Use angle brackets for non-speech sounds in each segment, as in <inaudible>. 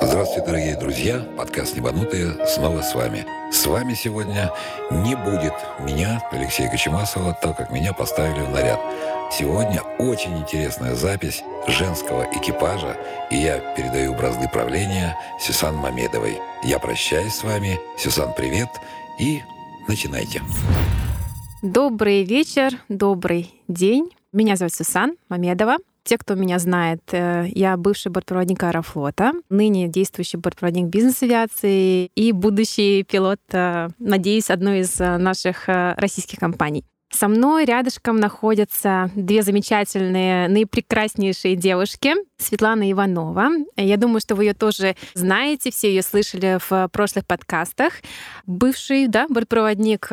Здравствуйте, дорогие друзья! Подкаст «Небанутые» снова с вами. С вами сегодня не будет меня, Алексея Кочемасова, так как меня поставили в наряд. Сегодня очень интересная запись женского экипажа, и я передаю бразды правления Сюсан Мамедовой. Я прощаюсь с вами. Сюсан, привет, и начинайте. Добрый вечер, добрый день. Меня зовут Сюсан Мамедова. Те, кто меня знает, э, я бывший бортпроводник Аэрофлота, ныне действующий бортпроводник бизнес-авиации и будущий пилот, э, надеюсь, одной из э, наших российских компаний. Со мной рядышком находятся две замечательные, наипрекраснейшие девушки. Светлана Иванова. Я думаю, что вы ее тоже знаете, все ее слышали в прошлых подкастах. Бывший да, бортпроводник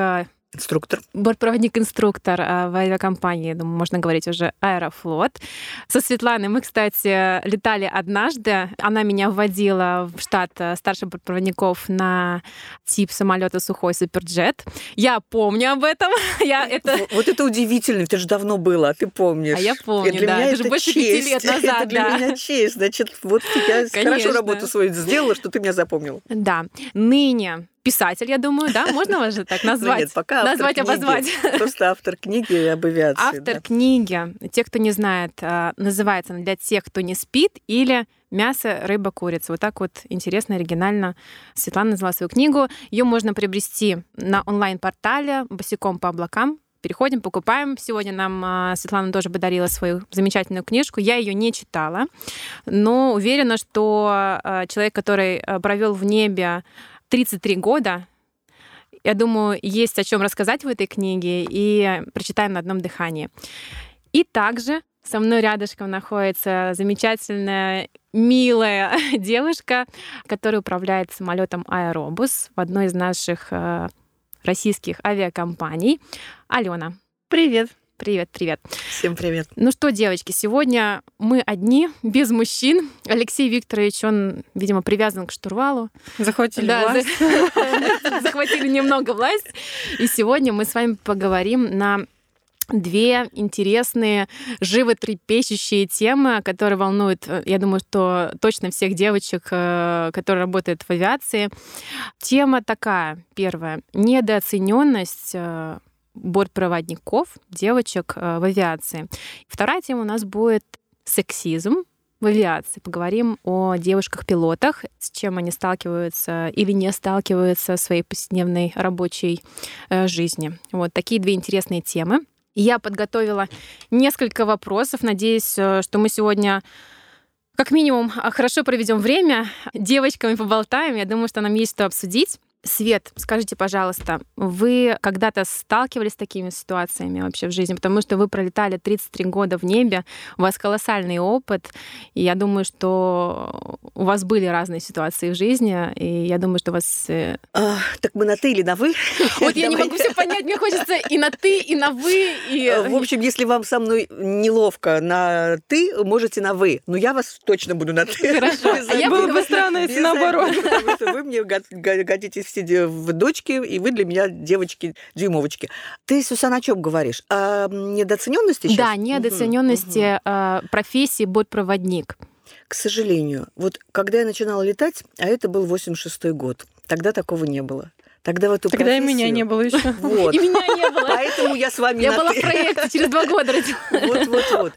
Инструктор. Бортпроводник-инструктор а, в авиакомпании, думаю, можно говорить уже Аэрофлот. Со Светланой мы, кстати, летали однажды. Она меня вводила в штат э, старших бортпроводников на тип самолета сухой суперджет. Я помню об этом. <laughs> Я это... Вот это удивительно, это же давно было, а ты помнишь. А я помню, для да. Меня это же больше пяти лет <laughs> назад. Это для да. меня честь. Значит, вот я хорошо работу свою сделала, что ты меня запомнил. Да. Ныне писатель, я думаю, да? Можно вас же так назвать? Нет, пока Назвать, книги. обозвать. Просто автор книги об авиации. Автор да. книги, те, кто не знает, а, называется для тех, кто не спит, или мясо, рыба, курица. Вот так вот интересно, оригинально Светлана назвала свою книгу. Ее можно приобрести на онлайн-портале «Босиком по облакам». Переходим, покупаем. Сегодня нам а, Светлана тоже подарила свою замечательную книжку. Я ее не читала, но уверена, что а, человек, который провел в небе 33 года. Я думаю, есть о чем рассказать в этой книге, и прочитаем на одном дыхании. И также со мной рядышком находится замечательная, милая <laughs> девушка, которая управляет самолетом Аэробус в одной из наших э, российских авиакомпаний. Алена. Привет. Привет, привет. Всем привет. Ну что, девочки, сегодня мы одни, без мужчин. Алексей Викторович, он, видимо, привязан к штурвалу. Захватили да, власть. <laughs> Захватили немного власть. И сегодня мы с вами поговорим на две интересные, животрепещущие темы, которые волнуют, э, я думаю, что точно всех девочек, э, которые работают в авиации. Тема такая, первая, недооцененность э, бортпроводников, девочек э, в авиации. Вторая тема у нас будет сексизм в авиации. Поговорим о девушках-пилотах, с чем они сталкиваются или не сталкиваются в своей повседневной рабочей э, жизни. Вот такие две интересные темы. Я подготовила несколько вопросов. Надеюсь, э, что мы сегодня как минимум хорошо проведем время, девочками поболтаем. Я думаю, что нам есть что обсудить. Свет, скажите, пожалуйста, вы когда-то сталкивались с такими ситуациями вообще в жизни? Потому что вы пролетали 33 года в небе, у вас колоссальный опыт, и я думаю, что у вас были разные ситуации в жизни, и я думаю, что у вас... Э, а, так мы на «ты» или на «вы»? <laughs> Вот я не могу все понять, мне хочется и на «ты», и на «вы». И... Э, в общем, если вам со мной неловко на «ты», можете на «вы», но я вас точно буду на «ты». Хорошо. <laughs> А я было бы странно, если наоборот. Потому что вы мне годитесь все в дочки, и вы для меня девочки-дюймовочки. Ты, Сюсан, о чем говоришь? О недооцененности сейчас? Да, недооцененности угу. профессии бортпроводник. К сожалению, вот когда я начинала летать, а это был 86-й год, тогда такого не было. Тогда в эту Тогда профессию... и меня не было еще. <laughs> Вот. И меня не было. Поэтому я с вами Я на была «ты». в проекте через два года родила. <laughs> Вот, вот, вот.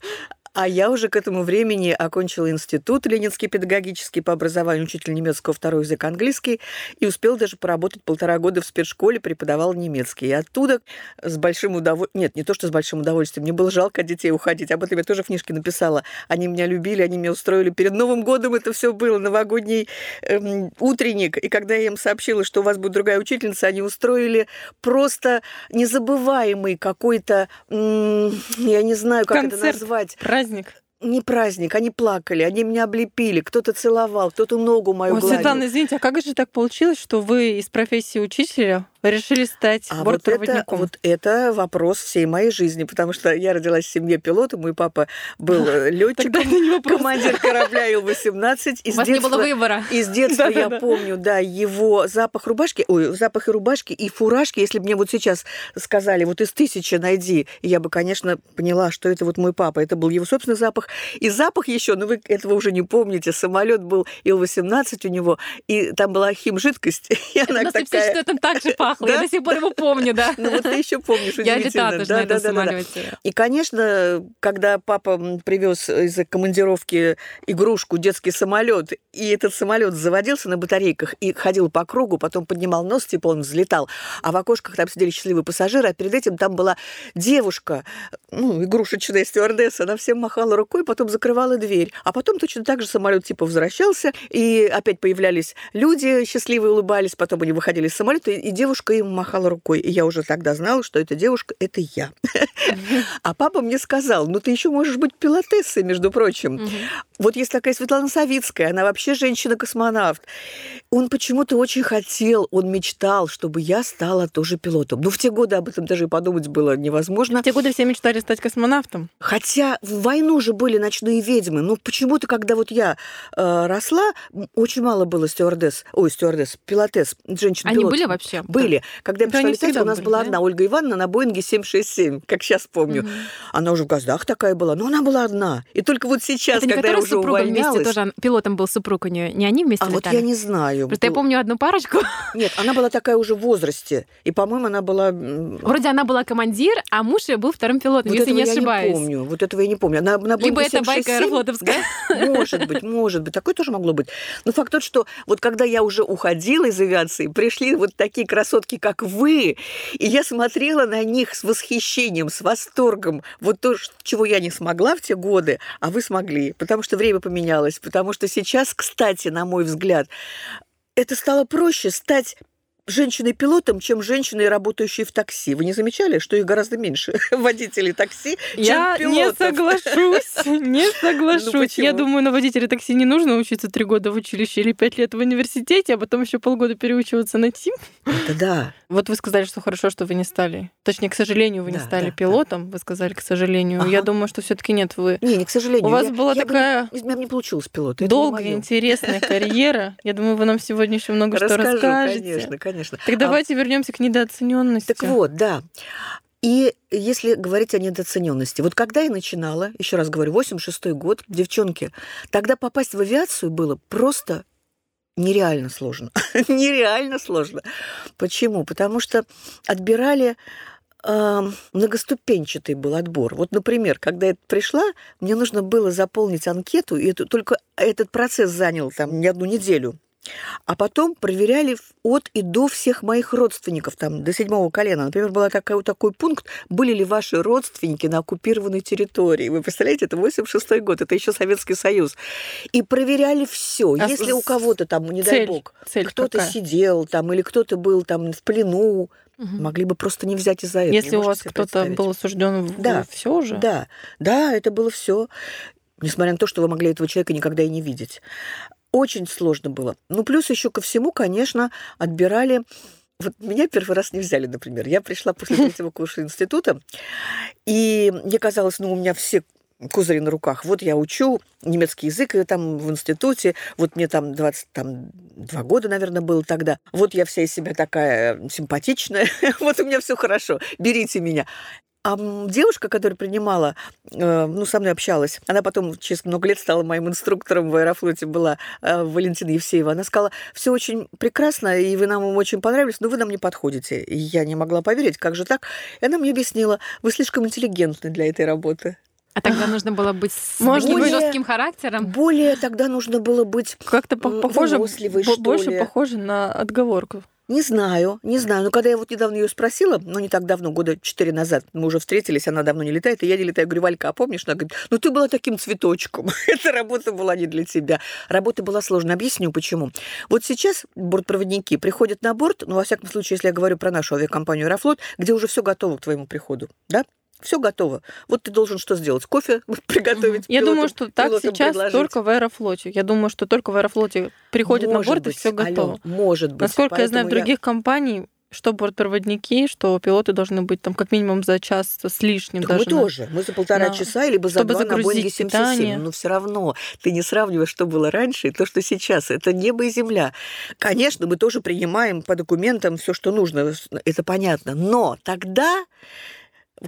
А я уже к этому времени окончила институт Ленинский педагогический по образованию, учитель немецкого, второй язык английский, и успел даже поработать полтора года в спецшколе, преподавал немецкий. И оттуда с большим удовольствием... Нет, не то, что с большим удовольствием. Мне было жалко детей уходить. Об этом я тоже в книжке написала. Они меня любили, они меня устроили. Перед Новым годом это все было, новогодний эм, утренник. И когда я им сообщила, что у вас будет другая учительница, они устроили просто незабываемый какой-то... М- я не знаю, как Концерт. это назвать Праздник. не праздник, они плакали, они меня облепили, кто-то целовал, кто-то ногу мою Ой, гладил. Светлана, извините, а как же так получилось, что вы из профессии учителя решили стать а вот это, вот это вопрос всей моей жизни, потому что я родилась в семье пилота, мой папа был <laughs> э, летчиком, командир корабля Ил-18. У вас не было выбора. Из детства я помню, да, его запах рубашки, ой, запах и рубашки, и фуражки. Если бы мне вот сейчас сказали, вот из тысячи найди, я бы, конечно, поняла, что это вот мой папа. Это был его собственный запах. И запах еще, ну вы этого уже не помните, самолет был Ил-18 у него, и там была химжидкость. <laughs> И она такая... что там так же пахло пахло. Я до сих пор его помню, да. Ну вот ты еще помнишь, Я летала тоже на этом самолете. И, конечно, когда папа привез из командировки игрушку, детский самолет, и этот самолет заводился на батарейках и ходил по кругу, потом поднимал нос, типа он взлетал, а в окошках там сидели счастливые пассажиры, а перед этим там была девушка, ну, игрушечная стюардесса, она всем махала рукой, потом закрывала дверь. А потом точно так же самолет типа возвращался, и опять появлялись люди, счастливые улыбались, потом они выходили из самолета, и девушка девушка им махала рукой. И я уже тогда знала, что эта девушка – это я. <laughs> А папа мне сказал, ну ты еще можешь быть пилотессой, между прочим. Вот есть такая Светлана Савицкая, она вообще женщина-космонавт. Он почему-то очень хотел, он мечтал, чтобы я стала тоже пилотом. Ну, в те годы об этом даже и подумать было невозможно. В те годы все мечтали стать космонавтом. Хотя в войну же были ночные ведьмы. Ну, почему-то, когда вот я э, росла, очень мало было стюардесс, ой, стюардесс, пилотесс, женщин Они были вообще? Были. Когда я пришла летать, у нас были, была да? одна Ольга Ивановна на Боинге 767, как сейчас помню. Угу. Она уже в газдах такая была, но она была одна. И только вот сейчас, Это когда я уже увольнялась... вместе тоже, пилотом был супруг у нее, не они вместе А летали? вот я не знаю. Просто я помню одну парочку. Нет, она была такая уже в возрасте. И, по-моему, она была... Вроде она была командир, а муж ее был вторым пилотом, вот если не ошибаюсь. я не помню. Вот этого я не помню. Она, на Либо это байка аэрофлотовская. Может быть, может быть. Такое тоже могло быть. Но факт тот, что вот когда я уже уходила из авиации, пришли вот такие красотки, как вы, и я смотрела на них с восхищением, с восторгом. Вот то, чего я не смогла в те годы, а вы смогли. Потому что время поменялось. Потому что сейчас, кстати, на мой взгляд, это стало проще стать женщиной-пилотом, чем женщиной, работающей в такси. Вы не замечали, что их гораздо меньше <laughs> водителей такси, чем Я пилотов? не соглашусь, <laughs> не ну, соглашусь. Я думаю, на водителя такси не нужно учиться три года в училище или пять лет в университете, а потом еще полгода переучиваться на ТИМ. Это да. Вот вы сказали, что хорошо, что вы не стали. Точнее, к сожалению, вы не стали пилотом. Вы сказали, к сожалению. Я думаю, что все-таки нет, вы. Не, не к сожалению. У вас была такая. У меня не получилось пилот. Долгая, интересная <laughs> карьера. Я думаю, вы нам сегодня еще много что расскажете. Конечно, конечно конечно. Так давайте а... вернемся к недооцененности. Так вот, да. И если говорить о недооцененности, вот когда я начинала, еще раз говорю, 86 год, девчонки, тогда попасть в авиацию было просто нереально сложно. <laughs> нереально сложно. Почему? Потому что отбирали э, многоступенчатый был отбор. Вот, например, когда я пришла, мне нужно было заполнить анкету, и это, только этот процесс занял там не одну неделю. А потом проверяли от и до всех моих родственников, там, до седьмого колена. Например, был такой, такой пункт, были ли ваши родственники на оккупированной территории. Вы представляете, это 86 год, это еще Советский Союз. И проверяли все. А Если у кого-то там, не цель, дай бог, кто-то сидел там, или кто-то был там в плену, Угу. Могли бы просто не взять из-за этого. Если у вас кто-то был осужден в да, все же. Да, да, это было все. Несмотря на то, что вы могли этого человека никогда и не видеть. Очень сложно было. Ну, плюс еще ко всему, конечно, отбирали вот меня первый раз не взяли, например. Я пришла после <laughs> третьего курса института, и мне казалось, ну, у меня все козыри на руках. Вот я учу немецкий язык там в институте, вот мне там 22 года, наверное, было тогда. Вот я вся из себя такая симпатичная, <laughs> вот у меня все хорошо, берите меня. А девушка, которая принимала, э, ну, со мной общалась, она потом через много лет стала моим инструктором в Аэрофлоте, была э, Валентина Евсеева. Она сказала, все очень прекрасно, и вы нам очень понравились, но вы нам не подходите. И я не могла поверить, как же так? И она мне объяснила, вы слишком интеллигентны для этой работы. А тогда нужно было быть с Может, более, жестким характером. Более тогда нужно было быть как-то похоже, больше ли. похоже на отговорку. Не знаю, не знаю. Но когда я вот недавно ее спросила, ну не так давно, года четыре назад, мы уже встретились, она давно не летает, и я не летаю. Я говорю, Валька, а помнишь? Она говорит, ну ты была таким цветочком. <laughs> Эта работа была не для тебя. Работа была сложная. Объясню, почему. Вот сейчас бортпроводники приходят на борт, ну, во всяком случае, если я говорю про нашу авиакомпанию «Аэрофлот», где уже все готово к твоему приходу, да? Все готово. Вот ты должен что сделать? Кофе <laughs> приготовить? Я думаю, что так сейчас предложить. только в Аэрофлоте. Я думаю, что только в Аэрофлоте приходит может на борт быть, и все готово. Алло, может быть. Насколько я знаю, в других я... компаний что бортпроводники, что пилоты должны быть там как минимум за час с лишним. Так даже мы на... тоже. Мы за полтора Да. часа, либо за Чтобы два на Боинге 77. питание. Но все равно ты не сравниваешь, что было раньше и то, что сейчас. Это небо и земля. Конечно, мы тоже принимаем по документам все, что нужно. Это понятно. Но тогда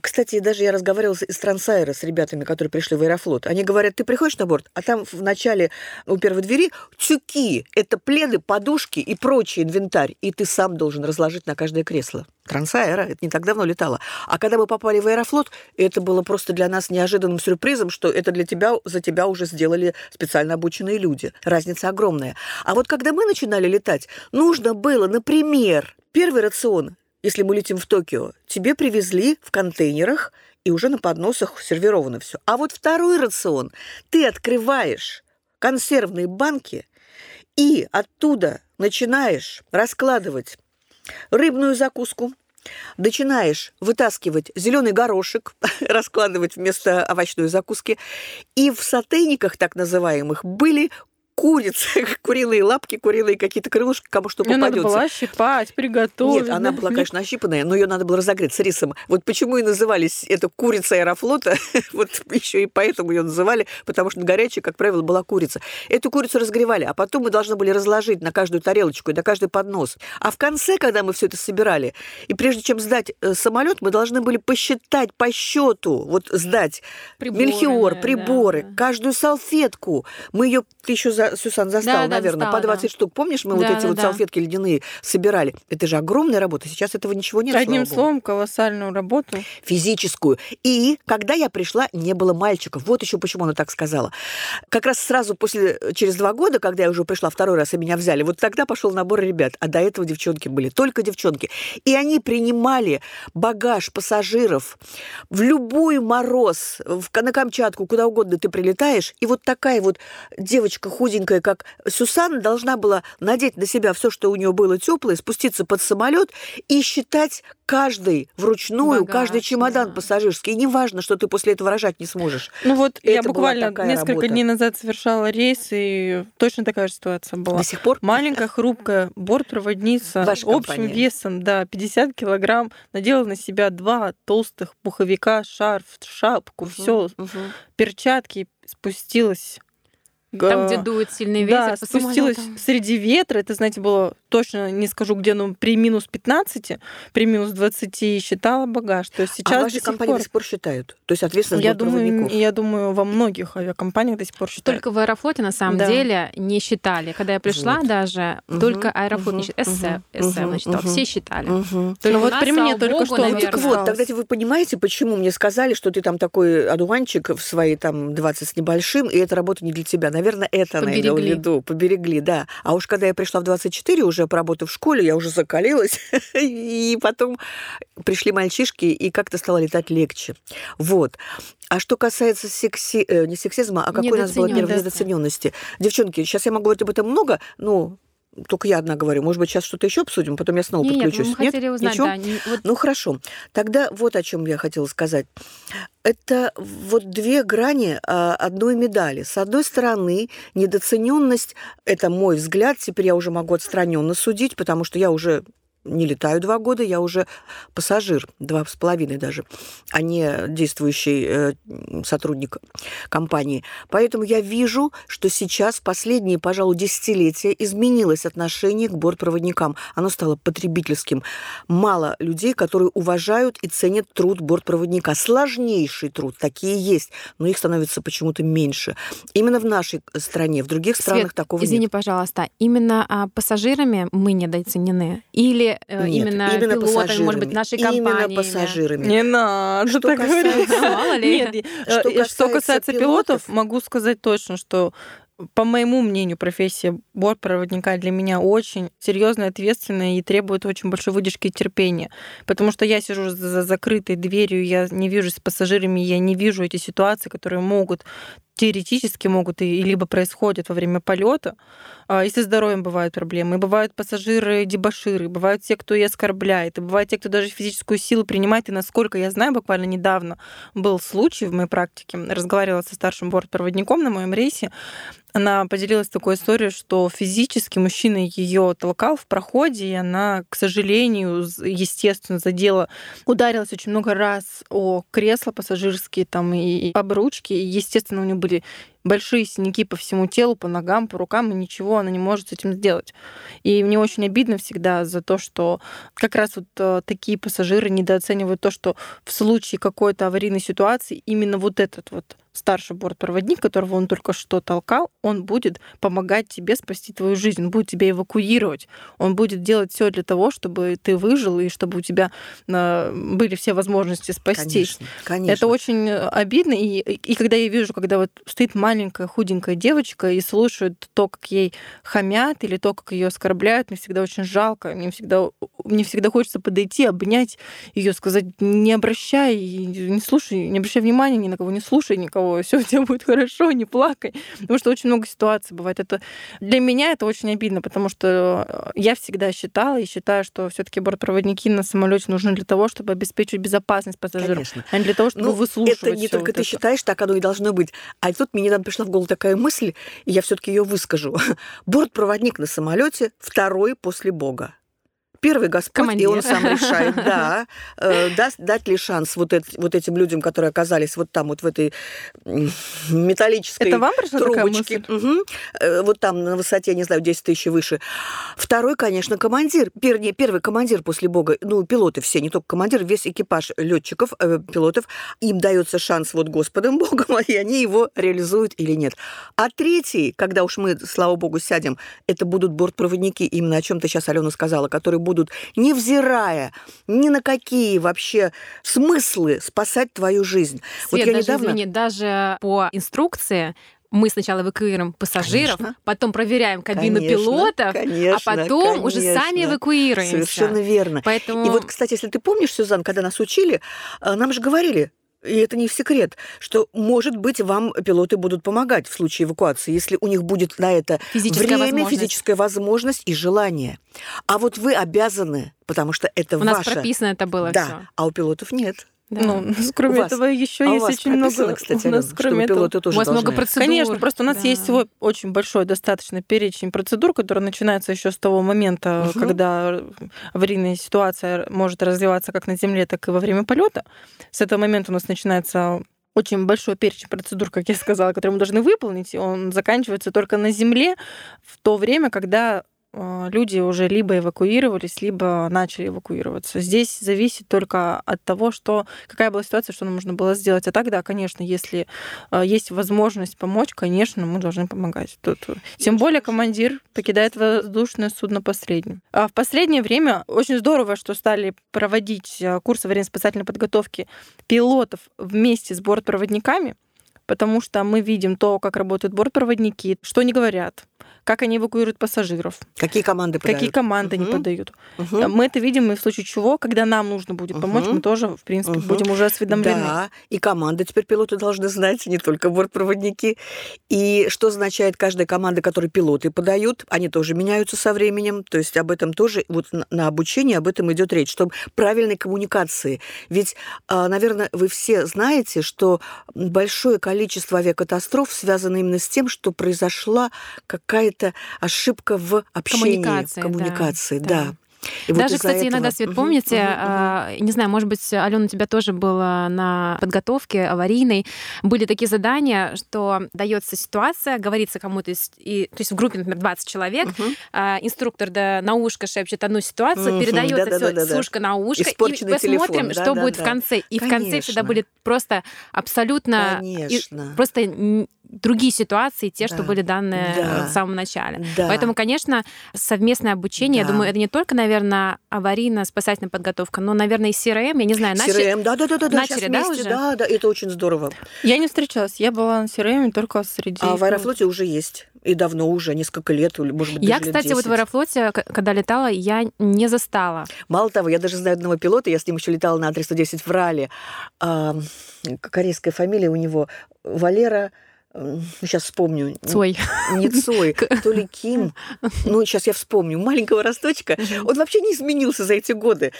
кстати, даже я разговаривала с- Трансайра с ребятами, которые пришли в Аэрофлот. Они говорят, ты приходишь на борт, а там в начале у первой двери тюки. Это пледы, подушки и прочий инвентарь. И ты сам должен разложить на каждое кресло. Трансаэро, это не так давно летало. А когда мы попали в Аэрофлот, это было просто для нас неожиданным сюрпризом, что это для тебя, за тебя уже сделали специально обученные люди. Разница огромная. А вот когда мы начинали летать, нужно было, например, первый рацион если мы летим в Токио, тебе привезли в контейнерах, и уже на подносах сервировано все. А вот второй рацион ты открываешь консервные банки и оттуда начинаешь раскладывать рыбную закуску, начинаешь вытаскивать зеленый горошек, <laughs> раскладывать вместо овощной закуски. И в сотейниках, так называемых, были курицы, <laughs> куриные лапки, куриные какие-то крылышки, кому что Её надо попадется. было щипать, приготовить. Нет, она была, конечно, ощипанная, но ее надо было разогреть с рисом. Вот почему и назывались это курица аэрофлота, <laughs> вот еще и поэтому ее называли, потому что горячая, как правило, была курица. Эту курицу разогревали, а потом мы должны были разложить на каждую тарелочку и на каждый поднос. А в конце, когда мы все это собирали, и прежде чем сдать э, самолет, мы должны были посчитать по счету, вот сдать Приборы, мельхиор, да, приборы, да. каждую салфетку. Мы ее, еще, за, Сюсан, застала, Да, да, наверное, застала, по 20 да. штук. Помнишь, мы вот Да, эти да, вот да. салфетки ледяные собирали? Это же огромная работа. Сейчас этого ничего нет. Одним словом, колоссальную работу. Физическую. И когда я пришла, не было мальчиков. Вот еще почему она так сказала. Как раз сразу после, через два года, когда я уже пришла второй раз, и меня взяли, вот тогда пошел набор ребят. А до этого девчонки были, только девчонки. И они принимали багаж пассажиров в любой мороз, в, на Камчатку, куда угодно ты прилетаешь, и вот такая вот девочка худенькая, как Сюсан, должна была надеть на себя все, что у нее было теплое, спуститься под самолет и считать каждый вручную, Багаж, каждый чемодан да. пассажирский. И неважно, что ты после этого рожать не сможешь. Ну вот я Это была буквально несколько работа. дней назад совершала рейс, и точно такая же ситуация была. До сих пор Маленькая, хрупкая бортпроводница <laughs> Ваша общим компания. весом, да, 50 килограмм, надела на себя два толстых пуховика, шарф, шапку, все, Мгм. перчатки, спустилась. Там, где дует сильный ветер, Да, спустилась самолётам. среди ветра. Это, знаете, было точно не скажу, где, но при минус 15, при минус 20 считала багаж. То есть сейчас а до ваши сих компании пор- до сих пор считают? То есть ответственность я думаю, я думаю, во многих авиакомпаниях до сих пор считают. Только в Аэрофлоте на самом Да. деле не считали. Когда я пришла Вот. даже, Мгм, только Аэрофлот не мгм, считал. СС, мгм, СС мгм, насчитал. мгм. Все считали. Мгм. Только Ну вот при мне только богу, что Ну, наверное, так вот, тогда вы понимаете, почему мне сказали, что ты там такой одуванчик в свои там 20 с небольшим, и эта работа не для тебя. Наверное, это она имела в Поберегли. виду. Поберегли, да. А уж когда я пришла в 24, уже поработав в школе, я уже закалилась, <laughs> и потом пришли мальчишки, и как-то стало летать легче. Вот. А что касается секси... э, не сексизма, а какой у нас была первая недооцененности. Девчонки, сейчас я могу говорить об этом много, ну, только я одна говорю. Может быть, сейчас что-то еще обсудим, потом я снова Нет, подключусь. мы хотели узнать, Ничего? да, не- вот Ну хорошо. Тогда вот о чем я хотела сказать. Это вот две грани а, одной медали. С одной стороны, недооцененность, это мой взгляд, теперь я уже могу отстраненно судить, потому что я уже не летаю два года, я уже пассажир, два с половиной даже, а не действующий э, сотрудник компании. Поэтому я вижу, что сейчас, последние, пожалуй, десятилетия, изменилось отношение к бортпроводникам. Оно стало потребительским. Мало людей, которые уважают и ценят труд бортпроводника. Сложнейший труд, такие есть, но их становится почему-то меньше. Именно в нашей стране, в других странах Свет, такого извини, нет. пожалуйста, именно а, пассажирами мы недооценены? Или Нет, именно, пилотами, может быть, нашей Именно компании? пассажирами. Не надо Что так говорить. касается- Мало ли. Нет, э, Что э, что касается касается пилотов- пилотов, могу сказать точно, что по моему мнению, профессия бортпроводника для меня очень серьезная, ответственная и требует очень большой выдержки и терпения. Потому что я сижу за закрытой дверью, я не вижу с пассажирами, я не вижу эти ситуации, которые могут теоретически могут и либо происходят во время полета, а, и со здоровьем бывают проблемы. И бывают пассажиры дебаширы, бывают те, кто и оскорбляет, и бывают те, кто даже физическую силу принимает. И насколько я знаю, буквально недавно был случай в моей практике, разговаривала со старшим бортпроводником на моем рейсе, она поделилась такой историей, что физически мужчина ее толкал в проходе, и она, к сожалению, естественно, задела, ударилась очень много раз о кресло пассажирские там и об ручки, и, естественно, у нее были большие синяки по всему телу, по ногам, по рукам, и ничего она не может с этим сделать. И мне очень обидно всегда за то, что как раз вот э, такие пассажиры недооценивают то, что в случае какой-то аварийной ситуации именно вот этот вот старший бортпроводник, которого он только что толкал, он будет помогать тебе спасти твою жизнь, он будет тебя эвакуировать, он будет делать все для того, чтобы ты выжил и чтобы у тебя э, были все возможности спастись. Конечно, конечно. Это очень обидно, и, и когда я вижу, когда вот стоит маленькая худенькая девочка и слушает то, как ей хамят или то, как ее оскорбляют, мне всегда очень жалко, мне всегда, мне всегда хочется подойти, обнять ее, сказать, не обращай, не слушай, не обращай внимания ни на кого, не слушай никого, все у тебя будет хорошо, не плакай. Потому что очень много ситуаций бывает. Это для меня это очень обидно, потому что э, я всегда считала и считаю, что все-таки бортпроводники на самолете нужны для того, чтобы обеспечить безопасность пассажиров, Конечно. а не для того, чтобы Ну, выслушивать. Это не только вот ты это. считаешь, так оно и должно быть. А тут мне недавно пришла в голову такая мысль, и я все-таки ее выскажу. <laughs> Бортпроводник на самолете второй после Бога. Первый Господь, и он Командир. сам решает, <laughs> да, э, даст, дать ли шанс вот, эт- вот этим людям, которые оказались вот там, вот в этой металлической Это вам пришла такая трубочке. мысль? Э, Вот там на высоте, не знаю, 10 тысяч и выше. Второй, конечно, командир. Вернее, первый командир после Бога. Ну, пилоты все, не только командир, весь экипаж летчиков, э, пилотов. Им дается шанс вот Господом Богом, <laughs> и они его реализуют или нет. А третий, когда уж мы, слава Богу, сядем, это будут бортпроводники, именно о чем ты сейчас, Алена, сказала, которые будут, невзирая ни на какие вообще смыслы, спасать твою жизнь. Свет, вот я даже, недавно... извини, даже по инструкции мы сначала эвакуируем пассажиров, Конечно. потом проверяем кабину Конечно, пилотов, конечно, а потом уже конечно. сами эвакуируемся. Совершенно верно. Поэтому... И вот, кстати, если ты помнишь, Сюзан, когда нас учили, э, нам же говорили, и это не секрет, что, может быть, вам пилоты будут помогать в случае эвакуации, если у них будет на это Физическая время, возможность. физическая возможность и желание. А вот вы обязаны, потому что это У нас ваше. прописано это было да, все. а у пилотов нет. Ну, кроме У вас- этого, еще а у есть вас очень много. кстати, у нас, Алена, кроме этого, пилоты У тоже вас много процедур. Конечно, просто у нас Да. есть всего очень большой достаточно перечень процедур, который начинается еще с того момента, Мгм. когда аварийная ситуация может развиваться как на земле, так и во время полета. С этого момента у нас начинается очень большой перечень процедур, как я сказала, которые мы должны выполнить, и он заканчивается только на земле в то время, когда люди уже либо эвакуировались, либо начали эвакуироваться. Здесь зависит только от того, что какая была ситуация, что нам нужно было сделать. А тогда, конечно, если э, есть возможность помочь, конечно, мы должны помогать. Тут, э, тем более командир покидает воздушное судно последним. А в последнее время очень здорово, что стали проводить э, курсы аварийно-спасательной подготовки пилотов вместе с бортпроводниками, потому что мы видим то, как работают бортпроводники, что они говорят, как они эвакуируют пассажиров, Какие команды какие подают? команды они Мгм. подают. Мгм. Мы это видим, и в случае чего, когда нам нужно будет помочь, Мгм. мы тоже, в принципе, Мгм. будем уже осведомлены. Да, и команды теперь пилоты должны знать, не только бортпроводники. И что означает каждая команда, которую пилоты подают, они тоже меняются со временем. То есть об этом тоже, вот на- на обучении об этом идет речь, чтобы правильной коммуникации. Ведь, а, наверное, вы все знаете, что большое количество авиакатастроф связано именно с тем, что произошла какая-то ошибка в общении, Коммуникации, в да, коммуникации. да. Да. И вот Даже, из-за кстати, этого- иногда, Свет, помните, мгм, мгм. а, не знаю, может быть, Алена, у тебя тоже было на подготовке аварийной, были такие задания, что дается ситуация, говорится кому-то, из- и, то есть в группе, например, 20 человек, а, инструктор да, на ушко шепчет одну ситуацию, Мгм, передается все да-да-да-да-да. с ушка на ушко, Испорченный и посмотрим, телефон, что будет в да-да-да. конце. И в конце всегда Конечно. были просто абсолютно... и Конечно. просто н- другие ситуации, те, что Да. были данные Да. в самом начале. Да. Поэтому, конечно, совместное обучение, я Да. думаю, это не только, наверное, аварийно-спасательная подготовка, но, наверное, и CRM, я не знаю, начали... CRM, да, да, да, да, начали, да, вместе, уже? да, да, это очень здорово. Я не встречалась, я была на CRM только среди... А в Аэрофлоте уже есть. И давно уже, несколько лет, может быть, Я, даже лет кстати, вот в 10. Аэрофлоте, когда летала, я не застала. Мало того, я даже знаю одного пилота, я с ним еще летала на А310 в Рале. А, корейская фамилия у него Валера сейчас вспомню. Цой. Не Цой, <laughs> то ли Ким. Ну, сейчас я вспомню. Маленького росточка. Он вообще не изменился за эти годы.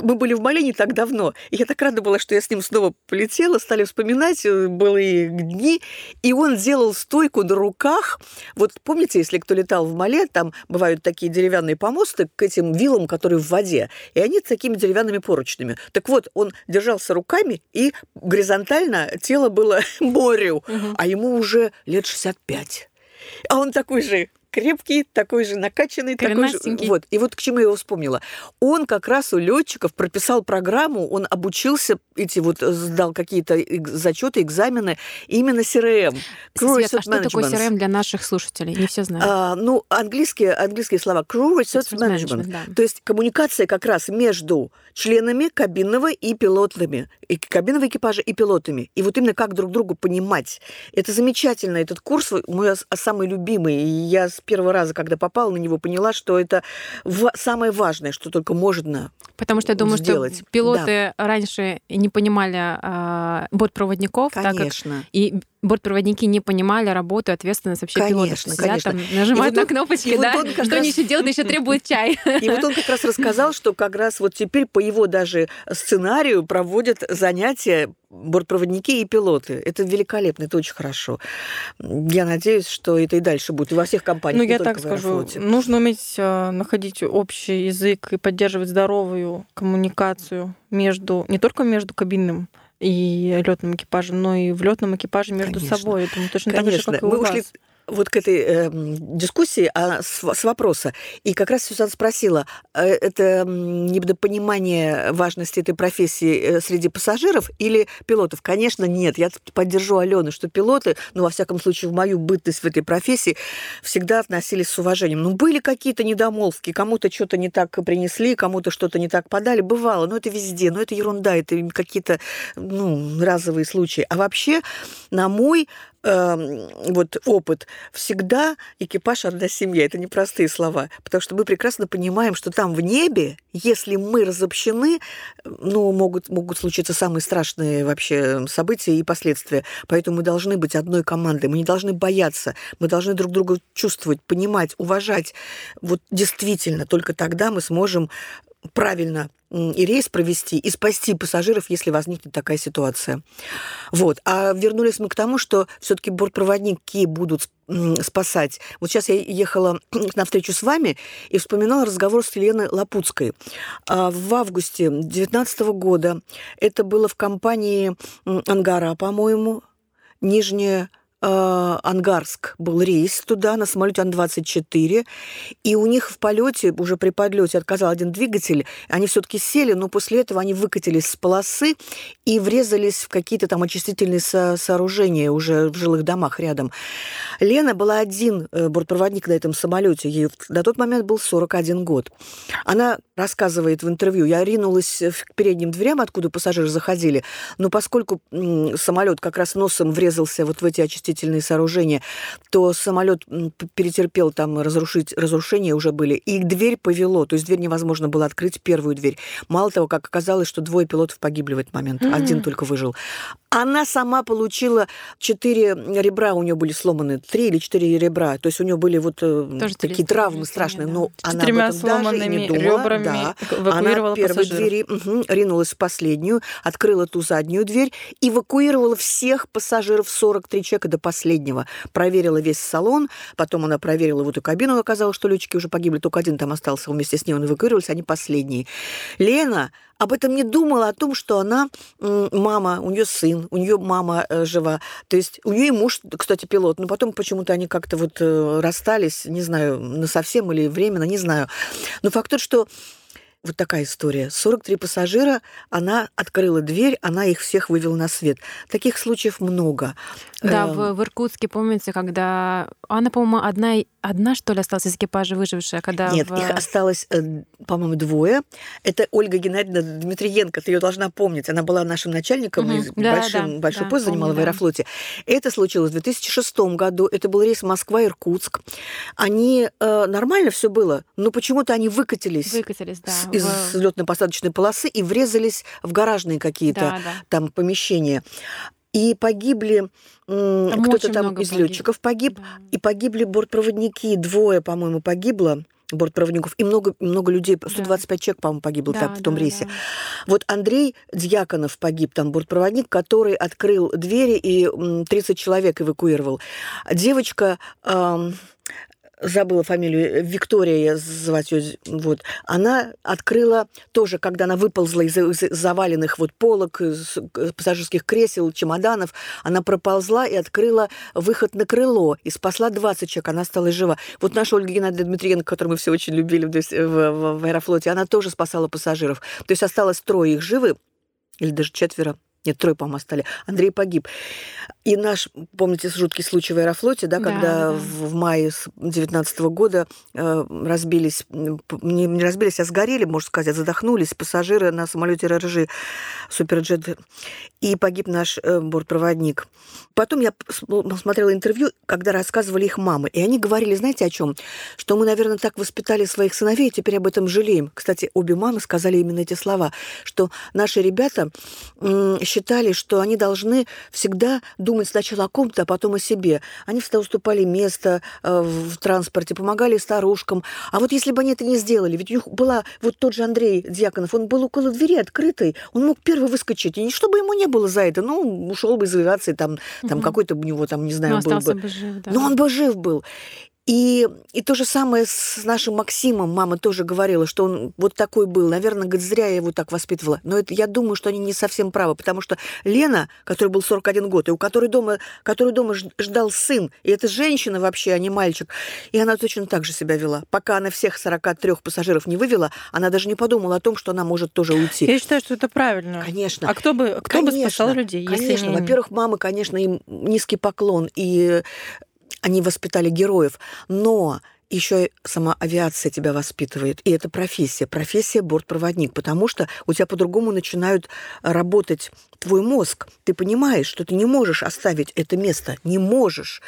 Мы были в Мали не так давно. И я так рада была, что я с ним снова полетела, стали вспоминать э, былые дни. И он делал стойку на руках. Вот помните, если кто летал в Мале, там бывают такие деревянные помосты к этим вилам, которые в воде. И они с такими деревянными поручнями. Так вот, он держался руками, и горизонтально тело было <laughs> морю, а ему уже лет 65. А он такой же крепкий, такой же накачанный, такой же. Вот. И вот к чему я его вспомнила. Он как раз у летчиков прописал программу, он обучился, эти вот сдал какие-то зачеты, экзамены именно CRM. Свет, а что такое CRM для наших слушателей? Не все знают. А, ну, английские, английские слова. Crew Research Management. Management да. То есть коммуникация как раз между членами кабинного и пилотами, и кабинного экипажа и пилотами. И вот именно как друг другу понимать. Это замечательно. Этот курс мой самый любимый. И я с первого раза, когда попала на него, поняла, что это самое важное, что только можно Потому что я думаю, сделать. что пилоты да. раньше не понимали э, бортпроводников. Конечно. Так как, и бортпроводники не понимали работу и ответственность вообще конечно, пилотов. Сидят конечно. там, нажимают вот на кнопочки, да, вот что раз... они еще делают, еще требуют <laughs> чай. И вот он как раз рассказал, что как раз вот теперь по его даже сценарию проводят занятия бортпроводники и пилоты. Это великолепно, это очень хорошо. Я надеюсь, что это и дальше будет и во всех компаниях. Ну, я так скажу, нужно уметь э, находить общий язык и поддерживать здоровую коммуникацию между не только между кабинным и летным экипажем, но и в летном экипаже между Конечно. собой. Думаю, точно Конечно. так же, как и у Мы вас. ушли вот к этой э, дискуссии а, с, с вопроса. И как раз Сюзан спросила, э, это недопонимание важности этой профессии э, среди пассажиров или пилотов? Конечно, нет. Я поддержу Алену, что пилоты, ну, во всяком случае, в мою бытность в этой профессии, всегда относились с уважением. Ну, были какие-то недомолвки, кому-то что-то не так принесли, кому-то что-то не так подали. Бывало, но это везде, но это ерунда, это какие-то ну, разовые случаи. А вообще, на мой э, вот опыт, всегда экипаж одна семья. Это непростые слова, потому что мы прекрасно понимаем, что там в небе, если мы разобщены, ну, могут, могут случиться самые страшные вообще события и последствия. Поэтому мы должны быть одной командой, мы не должны бояться, мы должны друг друга чувствовать, понимать, уважать. Вот действительно, только тогда мы сможем правильно и рейс провести, и спасти пассажиров, если возникнет такая ситуация. Вот. А вернулись мы к тому, что все-таки бортпроводники будут спасать. Вот сейчас я ехала <clears throat> на встречу с вами и вспоминала разговор с Еленой Лапуцкой. А в августе 2019 года это было в компании «Ангара», по-моему, Нижняя Э, Ангарск был рейс туда на самолете Ан-24, и у них в полете, уже при подлете отказал один двигатель, они все-таки сели, но после этого они выкатились с полосы и врезались в какие-то там очистительные со сооружения уже в жилых домах рядом. Лена была один э, бортпроводник на этом самолете, ей на тот момент был 41 год. Она рассказывает в интервью, я ринулась к передним дверям, откуда пассажиры заходили, но поскольку самолет как раз носом врезался вот в эти очистительные очистительные сооружения, то самолет перетерпел там разрушить, разрушения уже были, и дверь повело, то есть дверь невозможно было открыть, первую дверь. Мало того, как оказалось, что двое пилотов погибли в этот момент, mm-hmm. один только выжил. Она сама получила четыре ребра, у нее были сломаны, три или четыре ребра, то есть у нее были вот э, Тоже такие травмы страшные, да. но она об этом даже не думала. ребрами да. Она первой двери угу, ринулась в последнюю, открыла ту заднюю дверь, эвакуировала всех пассажиров, 43 человека до последнего. Проверила весь салон, потом она проверила вот эту кабину, оказалось, что летчики уже погибли, только один там остался вместе с ней, он эвакуировался, они последние. Лена об этом не думала, о том, что она мама, у нее сын, у нее мама э, жива. То есть у нее и муж, кстати, пилот. Но потом почему-то они как-то вот э, расстались, не знаю, на совсем или временно, не знаю. Но факт тот, что вот такая история. 43 пассажира, она открыла дверь, она их всех вывела на свет. Таких случаев много. Да, в, эм. в Иркутске, помните, когда... Она, по-моему, одна, одна, что ли, осталась из экипажа выжившая? Когда Нет, в... их осталось, э, по-моему, двое. Это Ольга Геннадьевна Дмитриенко, ты ее должна помнить. Она была нашим начальником, угу. и да, большим, да, большой да, пост занимала помню, в Аэрофлоте. Да. Это случилось в 2006 году. Это был рейс Москва-Иркутск. Они... Э, нормально все было, но почему-то они выкатились. Выкатились, да. Из в... взлетно-посадочной полосы и врезались в гаражные какие-то да, да. там помещения. И погибли кто-то там из погиб. летчиков погиб, Да. и погибли бортпроводники, двое, по-моему, погибло бортпроводников, и много, много людей, 125 человек, по-моему, погибло Да, там в том да, рейсе. да. Вот Андрей Дьяконов погиб, там бортпроводник, который открыл двери и м, 30 человек эвакуировал. Девочка, ам, забыла фамилию, Виктория звать ее, вот, она открыла тоже, когда она выползла из, из заваленных вот полок, из э, пассажирских кресел, чемоданов, она проползла и открыла выход на крыло и спасла 20 человек, она осталась жива. Вот наша Ольга Геннадьевна Дмитриенко, которую мы все очень любили в, в- в- в аэрофлоте, она тоже спасала пассажиров. То есть осталось трое их живы, или даже четверо. Нет, трое, по-моему, остали. Андрей погиб. И наш, помните, жуткий случай в Аэрофлоте, да, Да, когда да. в, мае 2019 года э, разбились, не, не разбились, а сгорели, можно сказать, задохнулись пассажиры на самолете РРЖ Суперджет, и погиб наш э, бортпроводник. Потом я смотрела интервью, когда рассказывали их мамы, и они говорили, знаете, о чем? Что мы, наверное, так воспитали своих сыновей, и теперь об этом жалеем. Кстати, обе мамы сказали именно эти слова, что наши ребята считали, что они должны всегда думать сначала о ком-то, а потом о себе. Они всегда уступали место э, в транспорте, помогали старушкам. А вот если бы они это не сделали, ведь у них была вот тот же Андрей Дьяконов, он был около двери открытой, он мог первый выскочить, и не чтобы ему не было за это, ну, ушел бы из авиации, там, там Мгм. какой-то у него, там, не знаю, Ну, был бы... бы жив, да. Но он бы жив был. И, и то же самое с нашим Максимом. Мама тоже говорила, что он вот такой был. Наверное, говорит, зря я его так воспитывала. Но это, я думаю, что они не совсем правы, потому что Лена, которой был 41 год, и у которой дома, которой дома ждал сын, и это женщина вообще, а не мальчик, и она точно так же себя вела. Пока она всех 43 пассажиров не вывела, она даже не подумала о том, что она может тоже уйти. Я считаю, что это правильно. Конечно. А кто бы, кто бы Конечно, спасал людей, если Конечно. не- Во-первых, мамы, конечно, им низкий поклон, и они воспитали героев. Но еще и сама авиация тебя воспитывает. И это профессия. Профессия бортпроводник. Потому что у тебя по-другому начинают работать твой мозг. Ты понимаешь, что ты не можешь оставить это место. Не можешь.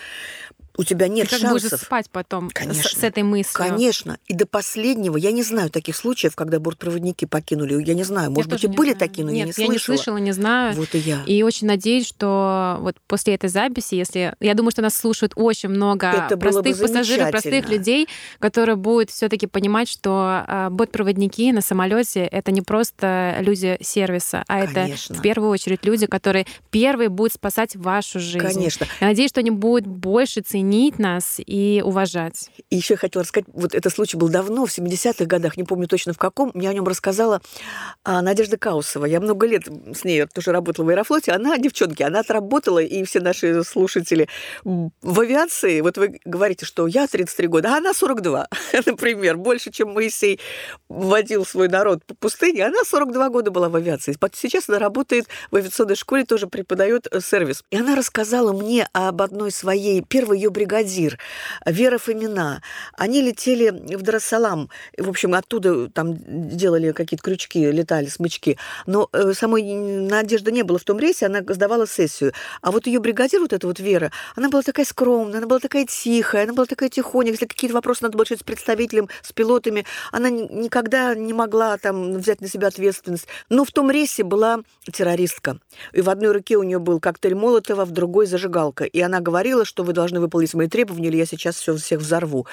У тебя нет Ты как будешь шансов. спать потом с- Конечно. с этой мыслью? Конечно. И до последнего я не знаю таких случаев, когда бортпроводники покинули. Я не знаю. Я Может быть, и были знаю. такие, но Нет, я не я слышала. не слышала, не знаю. Вот и я. И очень надеюсь, что вот после этой записи, если я думаю, что нас слушают очень много Это бы простых пассажиров, простых людей, которые будут все-таки понимать, что а, бортпроводники на самолете это не просто люди сервиса, а Конечно. это в первую очередь люди, которые первые будут спасать вашу жизнь. Конечно. Я надеюсь, что они будут больше ценить нас и уважать. И еще я хотела рассказать, вот этот случай был давно, в 70-х годах, не помню точно в каком, мне о нем рассказала а, Надежда Каусова. Я много лет с ней тоже работала в Аэрофлоте. Она, девчонки, она отработала, и все наши слушатели в авиации, вот вы говорите, что я 33 года, а она 42, <laughs> например, больше, чем Моисей водил свой народ по пустыне, она 42 года была в авиации. Сейчас она работает в авиационной школе, тоже преподает э, сервис. И она рассказала мне об одной своей, первый ее бригадир, Вера Фомина. Они летели в Дарассалам. В общем, оттуда там делали какие-то крючки, летали, смычки. Но э, самой Надежды не было в том рейсе, она сдавала сессию. А вот ее бригадир, вот эта вот Вера, она была такая скромная, она была такая тихая, она была такая тихоня. Если какие-то вопросы надо было решить с представителем, с пилотами, она ни- никогда не могла там взять на себя ответственность. Но в том рейсе была террористка. И в одной руке у нее был коктейль Молотова, в другой зажигалка. И она говорила, что вы должны выполнить мои требования, или я сейчас все всех взорву.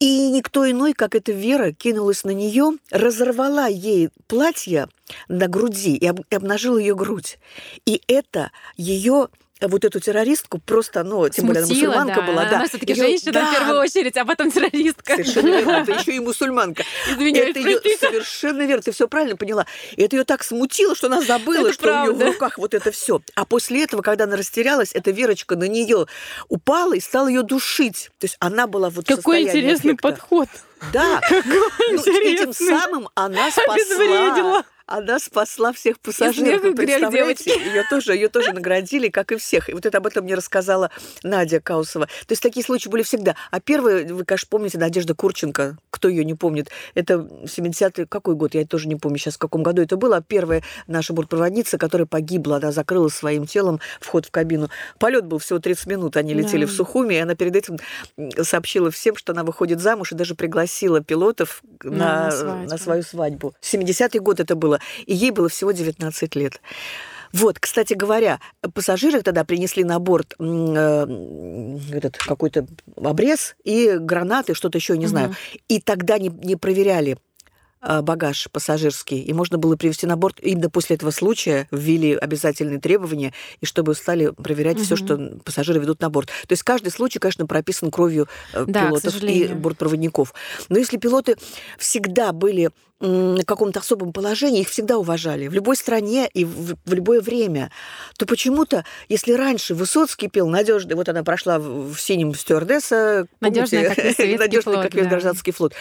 И никто иной, как эта Вера, кинулась на нее, разорвала ей платье на груди и и обнажила ее грудь. И это ее вот эту террористку просто, ну, тем более она мусульманка да. была, да. Она все-таки Её- женщина да, в первую очередь, а потом террористка. Совершенно верно. Это <laughs> еще и мусульманка. Извиняюсь, это простите. совершенно верно. Ты все правильно поняла. И это ее так смутило, что она забыла, Это что у нее в правда. руках вот это все. А после этого, когда она растерялась, эта Верочка на нее упала и стала ее душить. То есть она была вот Какой интересный аффекта. подход. Да. <laughs> Ну, этим самым она спасла. Она спасла всех пассажиров. Вы представляете? Ее тоже, ее тоже наградили, как и всех. И вот это об этом мне рассказала Надя Каусова. То есть такие случаи были всегда. А первый, вы, конечно, помните, Надежда Курченко. Кто ее не помнит? Это 70-й, какой год? Я тоже не помню сейчас, в каком году это было. Первая наша бортпроводница, которая погибла. Она закрыла своим телом вход в кабину. Полет был всего 30 минут. Они летели Да. в Сухуми, и она перед этим сообщила всем, что она выходит замуж, и даже пригласила пилотов На на, свадьбу. на свою свадьбу. 70-й год это было, и ей было всего 19 лет. Вот, кстати говоря, пассажиры тогда принесли на борт э, этот какой-то обрез и гранаты, что-то еще, не знаю. И тогда не, не проверяли багаж пассажирский, и можно было привезти на борт. Именно после этого случая ввели обязательные требования, и чтобы стали проверять угу. все, что пассажиры ведут на борт. То есть каждый случай, конечно, прописан кровью э, да, пилотов и бортпроводников. Но если пилоты всегда были на каком-то особом положении, их всегда уважали в любой стране и в, в любое время, то почему-то, если раньше Высоцкий пел надежный, вот она прошла в, в синем стюардесса, надежная, как весь надежный, как весь <laughs> да. гражданский флот.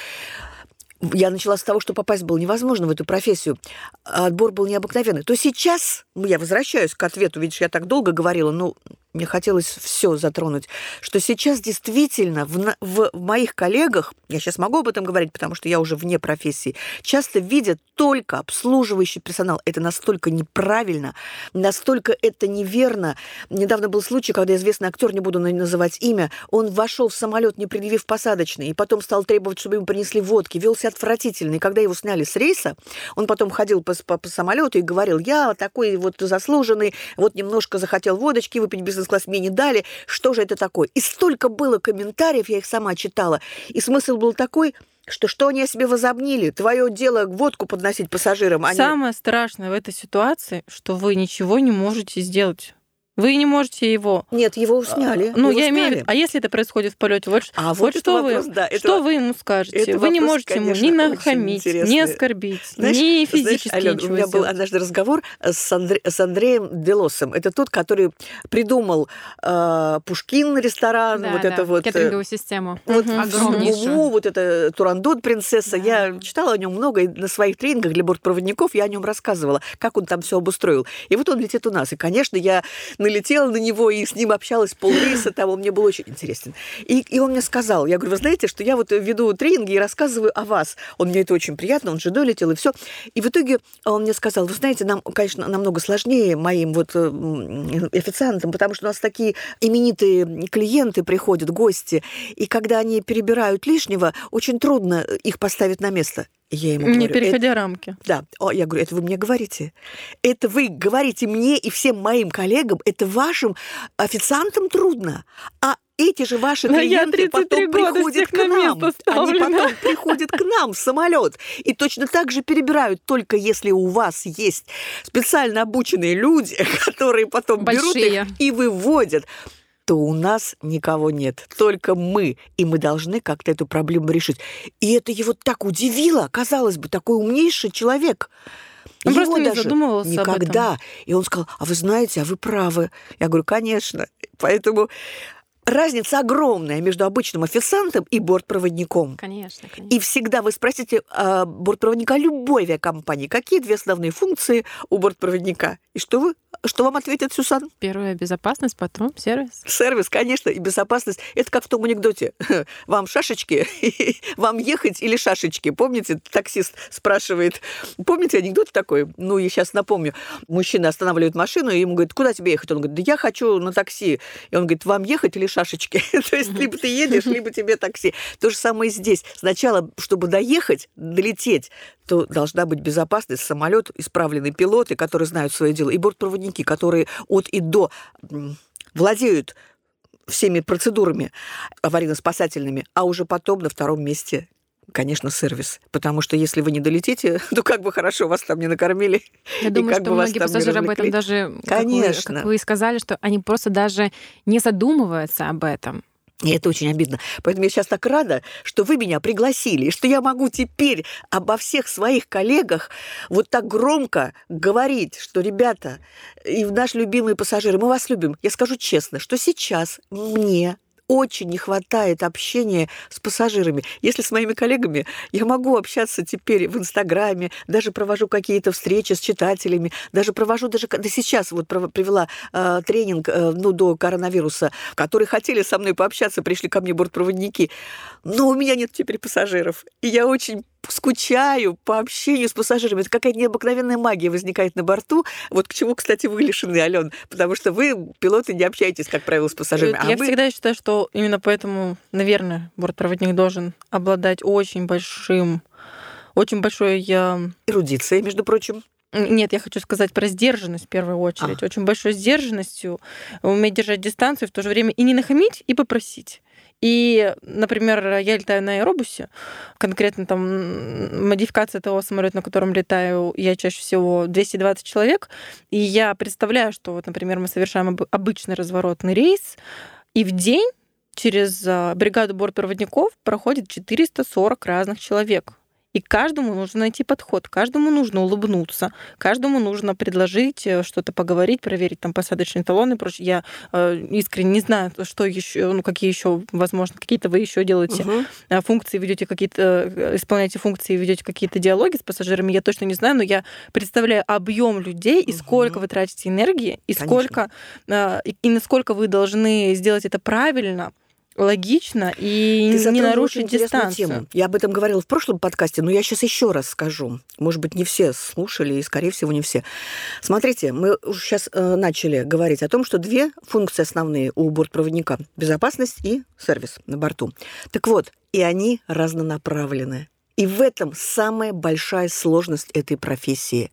Я начала с того, что попасть было невозможно в эту профессию. А отбор был необыкновенный. То сейчас, я возвращаюсь к ответу, видишь, я так долго говорила, ну, мне хотелось все затронуть, что сейчас действительно в, в, в моих коллегах, я сейчас могу об этом говорить, потому что я уже вне профессии, часто видят только обслуживающий персонал. Это настолько неправильно, настолько это неверно. Недавно был случай, когда известный актер, не буду называть имя, он вошел в самолет, не предъявив посадочный, и потом стал требовать, чтобы ему принесли водки, велся отвратительно. И когда его сняли с рейса, он потом ходил по, по, по самолету и говорил, я такой вот заслуженный, вот немножко захотел водочки выпить без бизнес-класс мне не дали, что же это такое? И столько было комментариев, я их сама читала, и смысл был такой, что что они о себе возомнили? Твое дело водку подносить пассажирам. Они... Самое страшное в этой ситуации, что вы ничего не можете сделать. Вы не можете его. Нет, его сняли. Ну, его я сняли. имею в виду, а если это происходит в полете, вот, а вот, вот что вопрос, вы, да, это что вы ему скажете? это Вы не вопрос, можете ему конечно, ни очень нахамить, ни оскорбить, Знаешь, ни знаешь, физически Алён, ничего у меня был сделать. однажды разговор с, Андре- с Андреем Делосом. Это тот, который придумал э, Пушкин ресторан, Да, вот да, это вот. э, кеттеринговую систему. Вот. Огромнейшую. Муму, вот это Турандот принцесса. Да. Я читала о нем много, и на своих тренингах для бортпроводников я о нем рассказывала, как он там все обустроил. И вот он летит у нас. И, конечно, я налетела на него и с ним общалась полрейса, он мне был очень интересен. И, и он мне сказал, я говорю, вы знаете, что я вот веду тренинги и рассказываю о вас. Он мне это очень приятно, он с женой летел, и все. И в итоге он мне сказал, вы знаете, нам, конечно, намного сложнее моим вот э, официантам, потому что у нас такие именитые клиенты приходят, гости, и когда они перебирают лишнего, очень трудно их поставить на место. Я ему Не говорю, «Это- переходя рамки. да, О, я говорю, это вы мне говорите. Это вы говорите мне и всем моим коллегам, это вашим официантам трудно. А эти же ваши Но клиенты 33 потом приходят к на нам. Они потом приходят к нам в самолет. И точно так же перебирают, только если у вас есть специально обученные люди, <laughs> которые потом берут Большие. их и выводят то у нас никого нет, только мы, и мы должны как-то эту проблему решить. И это его так удивило, казалось бы, такой умнейший человек. Он Его просто не даже задумывался об этом. Никогда. И он сказал, а вы знаете, а вы правы. Я говорю, конечно. Поэтому разница огромная между обычным официантом и бортпроводником. Конечно, конечно. И всегда вы спросите а, бортпроводника любой авиакомпании, какие две основные функции у бортпроводника. И что вы, что вам ответит Сюсан? Первая безопасность, потом сервис. Сервис, конечно, и безопасность. Это как в том анекдоте. <laughs> Вам шашечки, <laughs> вам ехать или шашечки? Помните, таксист спрашивает. Помните анекдот такой? Ну, я сейчас напомню. Мужчина останавливает машину, и ему говорит, куда тебе ехать? Он говорит, да я хочу на такси. И он говорит, вам ехать или шашечки? <laughs> То есть либо ты едешь, <laughs> либо тебе такси. То же самое здесь. Сначала, чтобы доехать, долететь, то должна быть безопасность, самолет, исправленные пилоты, которые знают свое дело, и бортпроводники, которые от и до владеют всеми процедурами аварийно-спасательными, а уже потом на втором месте конечно, сервис. Потому что если вы не долетите, <laughs> то как бы хорошо вас там не накормили. Я думаю, что многие пассажиры об этом даже, как вы- Конечно. как вы и сказали, что они просто даже не задумываются об этом. И это очень обидно. Поэтому я сейчас так рада, что вы меня пригласили, и что я могу теперь обо всех своих коллегах вот так громко говорить, что, ребята, и наши любимые пассажиры, мы вас любим. Я скажу честно, что сейчас мне очень не хватает общения с пассажирами. Если с моими коллегами я могу общаться теперь в Инстаграме, даже провожу какие-то встречи с читателями, даже провожу, даже да сейчас вот привела э, тренинг э, ну, до коронавируса, которые хотели со мной пообщаться, пришли ко мне бортпроводники, но у меня нет теперь пассажиров. И я очень скучаю по общению с пассажирами. Это какая-то необыкновенная магия возникает на борту. Вот к чему, кстати, вы лишены, Ален, потому что вы, пилоты, не общаетесь, как правило, с пассажирами. Я а мы- всегда считаю, что именно поэтому, наверное, бортпроводник должен обладать очень большим, очень большой я, Эрудиция, между прочим. Нет, я хочу сказать про сдержанность в первую очередь. А. Очень большой сдержанностью, уметь держать дистанцию, в то же время и не нахамить, и попросить. И, например, я летаю на аэробусе, конкретно там модификация того самолета, на котором летаю, я чаще всего 220 человек, и я представляю, что вот, например, мы совершаем об- обычный разворотный рейс, и в день через а, бригаду бортпроводников проходит 440 разных человек. И каждому нужно найти подход, каждому нужно улыбнуться, каждому нужно предложить э, что-то поговорить, проверить там посадочные талоны и прочее. Я э, искренне не знаю, что еще, ну какие еще, возможно, какие-то вы еще делаете э, функции, ведете какие-то, э, исполняете функции, ведете какие-то диалоги с пассажирами, я точно не знаю, но я представляю объем людей и Мгм. сколько вы тратите энергии, и Конечно. сколько э, и насколько вы должны сделать это правильно, логично и Ты не нарушить дистанцию. тему. Я об этом говорила в прошлом подкасте, но я сейчас еще раз скажу. Может быть, не все слушали, и, скорее всего, не все. Смотрите, мы уже сейчас начали говорить о том, что две функции основные у бортпроводника – безопасность и сервис на борту. Так вот, и они разнонаправлены. И в этом самая большая сложность этой профессии.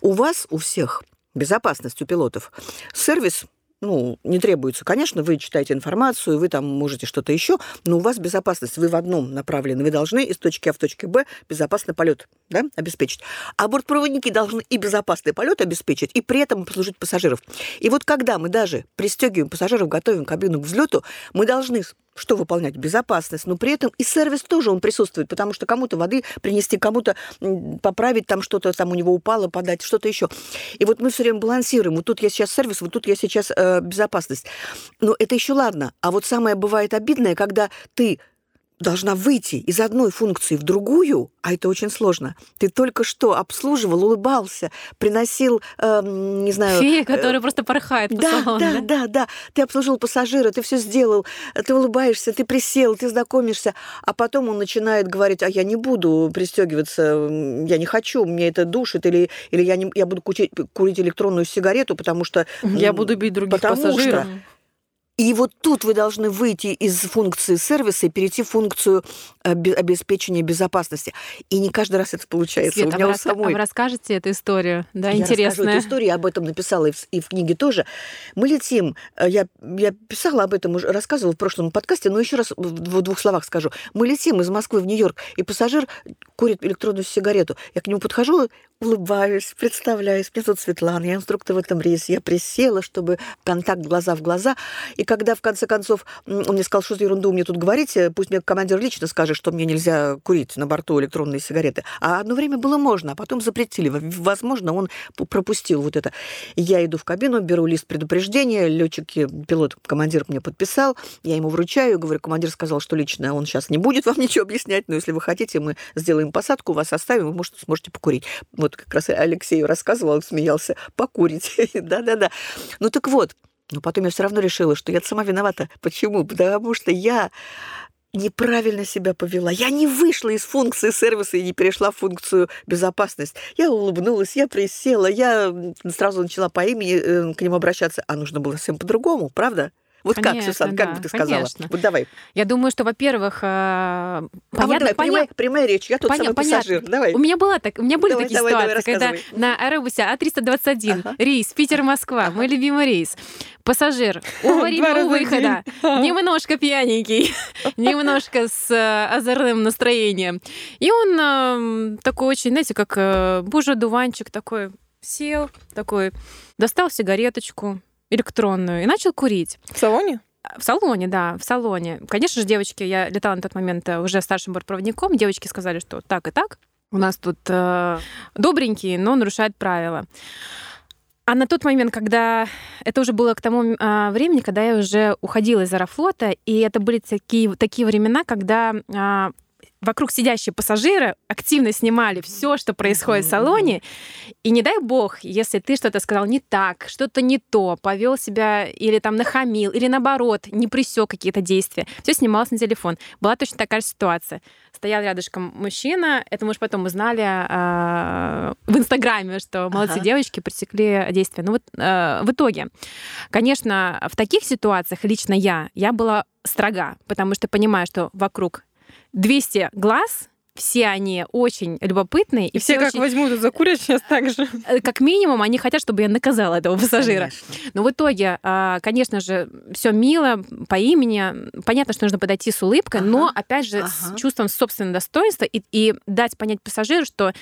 У вас, у всех, безопасность у пилотов, сервис ну, не требуется. Конечно, вы читаете информацию, вы там можете что-то еще, но у вас безопасность, вы в одном направлены. Вы должны из точки А в точке Б безопасный полет да, обеспечить. А бортпроводники должны и безопасный полет обеспечить, и при этом послужить пассажиров. И вот когда мы даже пристегиваем пассажиров, готовим кабину к взлету, мы должны что выполнять? Безопасность, но при этом и сервис тоже он присутствует, потому что кому-то воды принести, кому-то поправить там что-то, там у него упало, подать, что-то еще. И вот мы все время балансируем. Вот тут я сейчас сервис, вот тут я сейчас э, безопасность. Но это еще ладно. А вот самое бывает обидное, когда ты должна выйти из одной функции в другую, а это очень сложно. Ты только что обслуживал, улыбался, приносил, эм, не знаю... Фея, э, которая просто порхает по да, салону, да, да? да, да. Ты обслужил пассажира, ты все сделал, ты улыбаешься, ты присел, ты знакомишься, а потом он начинает говорить, а я не буду пристегиваться, я не хочу, мне это душит, или, или я, не, я буду курить, курить электронную сигарету, потому что... Я буду бить других потому пассажиров. что- И вот тут вы должны выйти из функции сервиса и перейти в функцию бе- обеспечения безопасности. И не каждый раз это получается. Свет, У а меня вы, у а самой вы расскажете эту историю, да, я расскажу интересная? эту историю, я об этом написала и в, и в книге тоже. Мы летим, э, я, я писала об этом, уже рассказывала в прошлом подкасте, но еще раз в, двух словах скажу. Мы летим из Москвы в Нью-Йорк, и пассажир курит электронную сигарету. Я к нему подхожу, улыбаюсь, представляюсь. Меня зовут Светлана, я инструктор в этом рейсе. Я присела, чтобы контакт глаза в глаза. И когда, в конце концов, он мне сказал, что за ерунду мне тут говорите, пусть мне командир лично скажет, что мне нельзя курить на борту электронные сигареты. А одно время было можно, а потом запретили. Возможно, он пропустил вот это. Я иду в кабину, беру лист предупреждения, летчик, пилот, командир мне подписал, я ему вручаю, говорю, командир сказал, что лично он сейчас не будет вам <laughs> ничего объяснять, но если вы хотите, мы сделаем посадку, вас оставим, вы может, сможете покурить. Вот как раз Алексею рассказывал, он смеялся, покурить. <laughs> Да-да-да. Ну так вот, но потом я все равно решила, что я сама виновата. Почему? Потому что я неправильно себя повела. Я не вышла из функции сервиса и не перешла в функцию безопасность. Я улыбнулась, я присела, я сразу начала по имени э, к ним обращаться. А нужно было совсем по-другому, правда? Вот как, Конечно, как да, бы ты сказала? конечно. Вот давай. Я думаю, что, во-первых, э, а вот понятно, давай, понятно, прямая, прямая речь. Я тот Поня- самый понятно. пассажир. Давай. У меня была так, у меня были Давай, такие давай, давай, ситуации, когда рассказывай. на аэробусе А321 Ага. рейс Питер-Москва, мой любимый рейс, пассажир у <laughs> Два аварийного раза в выхода, <laughs> немножко пьяненький, <laughs> немножко с э, озорным настроением. И он эм, такой очень, знаете, как э, божий дуванчик такой, сел, такой, достал сигареточку электронную и начал курить. В салоне? В салоне, да, в салоне. Конечно же, девочки, я летала на тот момент э, уже старшим бортпроводником, девочки сказали, что так и так, у нас тут э, добренький, но нарушает правила. А на тот момент, когда это уже было к тому а, времени, когда я уже уходила из Аэрофлота, и это были такие, такие времена, когда а, вокруг сидящие пассажиры активно снимали все, что происходит в салоне, и не дай бог, если ты что-то сказал не так, что-то не то, повел себя или там нахамил, или наоборот, не присек какие-то действия, все снималось на телефон. Была точно такая же ситуация. Стоял рядышком мужчина, это мы уже потом узнали а, в Инстаграме, что молодцы Ага. девочки пресекли действия. Ну вот а, в итоге, конечно, в таких ситуациях лично я, я была строга, потому что понимаю, что вокруг 200 глаз, все они очень любопытные. И, все, все как очень- возьмут и закурят сейчас так же. <laughs> э, как минимум, они хотят, чтобы я наказала этого пассажира. Конечно. Но в итоге, а, конечно же, все мило, по имени. Понятно, что нужно подойти с улыбкой, Ага, но, опять же, ага. с чувством собственного достоинства и, и дать понять пассажиру, что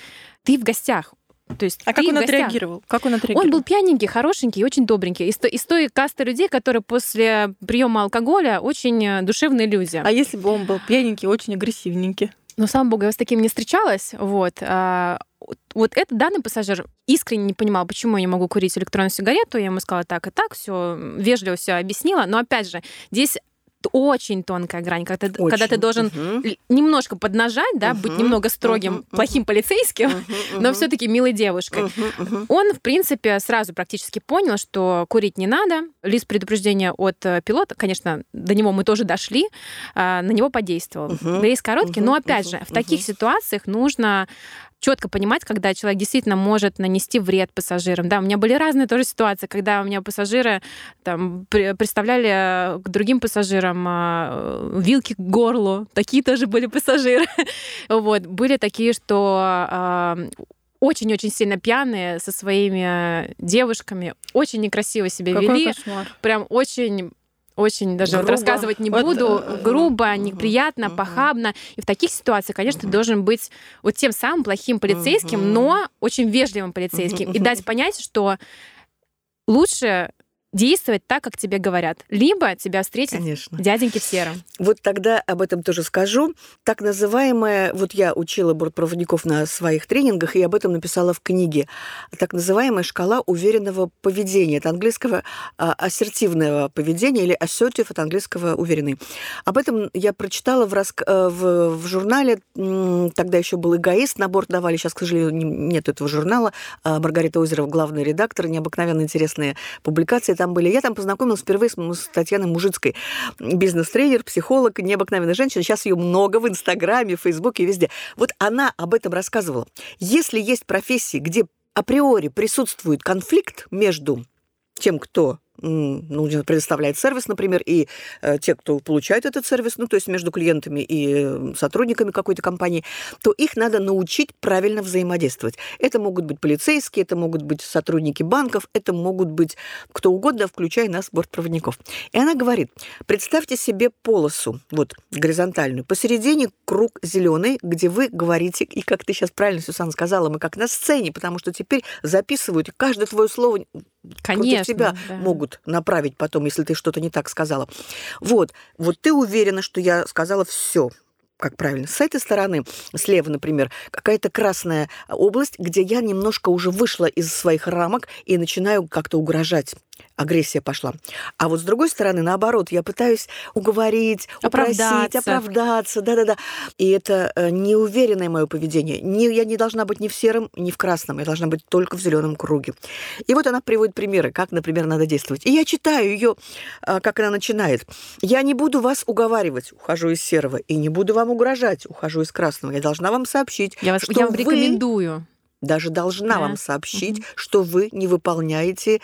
ты в гостях. То есть А как он отреагировал? Как он отреагировал? Он был пьяненький, хорошенький, очень добренький. Из, из той касты людей, которые после приема алкоголя очень э, душевные люди. А если бы он был пьяненький, очень агрессивненький? Но, слава богу, я с таким не встречалась. Вот. А, вот этот данный пассажир искренне не понимал, почему я не могу курить электронную сигарету. Я ему сказала так и так, все вежливо все объяснила. Но опять же, здесь очень тонкая грань, когда, ты- когда ты Очень. должен л- немножко поднажать, да, быть Мгм, немного строгим, мгм, плохим полицейским, Мгм, <laughs> но все-таки милой девушкой. Мгм. Он, в принципе, сразу практически понял, что курить не надо. Лист предупреждения от э, пилота, конечно, до него мы тоже дошли, а, на него подействовал. Мгм, Рейс короткий, мгм, но опять мгм, же, в таких ситуациях нужно четко понимать, когда человек действительно может нанести вред пассажирам. Да, у меня были разные тоже ситуации, когда у меня пассажиры там при- представляли э, к другим пассажирам а, вилки к горлу. Такие тоже были пассажиры. <laughs> Вот. Были такие, что а, очень-очень сильно пьяные со своими девушками, очень некрасиво себя Какой вели, кошмар. прям очень очень даже вот Грубо. рассказывать не Вот, буду, э, грубо, неприятно, мгм. похабно. И в таких ситуациях, конечно, ты должен быть вот тем самым плохим полицейским, Мгм. но очень вежливым полицейским. И Мгм. дать понять, что лучше действовать так, как тебе говорят. Либо тебя встретят Конечно. дяденьки в сером. Вот тогда об этом тоже скажу. Так называемая, вот я учила бортпроводников на своих тренингах и об этом написала в книге, так называемая шкала уверенного поведения. Это английского а, ассертивного поведения или assertive от английского уверенный. Об этом я прочитала в, раск- э, в, в журнале, тогда еще был эгоист, на борт давали, сейчас, к сожалению, не- нет этого журнала. А, Маргарита Озерова, главный редактор, необыкновенно интересные публикации там были. Я там познакомилась впервые с, с Татьяной Мужицкой, бизнес-тренер, психолог, необыкновенная женщина. Сейчас ее много в Инстаграме, Фейсбуке, везде. Вот она об этом рассказывала. Если есть профессии, где априори присутствует конфликт между тем, кто ну, предоставляет сервис, например, и э, те, кто получает этот сервис, ну, то есть между клиентами и сотрудниками какой-то компании, то их надо научить правильно взаимодействовать. Это могут быть полицейские, это могут быть сотрудники банков, это могут быть кто угодно, включая нас, бортпроводников. И она говорит, представьте себе полосу, вот, горизонтальную, посередине круг зеленый, где вы говорите, и как ты сейчас правильно, Сюсан, сказала, мы как на сцене, потому что теперь записывают, каждое твое слово против Конечно. тебя да. могут направить потом, если ты что-то не так сказала. Вот, вот ты уверена, что я сказала все как правильно. С этой стороны, слева, например, какая-то красная область, где я немножко уже вышла из своих рамок и начинаю как-то угрожать. Агрессия пошла. А вот с другой стороны, наоборот, я пытаюсь уговорить, упросить, Оправдаться. оправдаться. Да-да-да. И это э, неуверенное мое поведение. Не, я не должна быть ни в сером, ни в красном. Я должна быть только в зеленом круге. И вот она приводит примеры, как, например, надо действовать. И я читаю ее, как она начинает. Я не буду вас уговаривать, ухожу из серого, и не буду вам угрожать, ухожу из красного. Я должна вам сообщить, Я, вас, что я вам вы рекомендую. Даже должна Да. вам сообщить, что вы не выполняете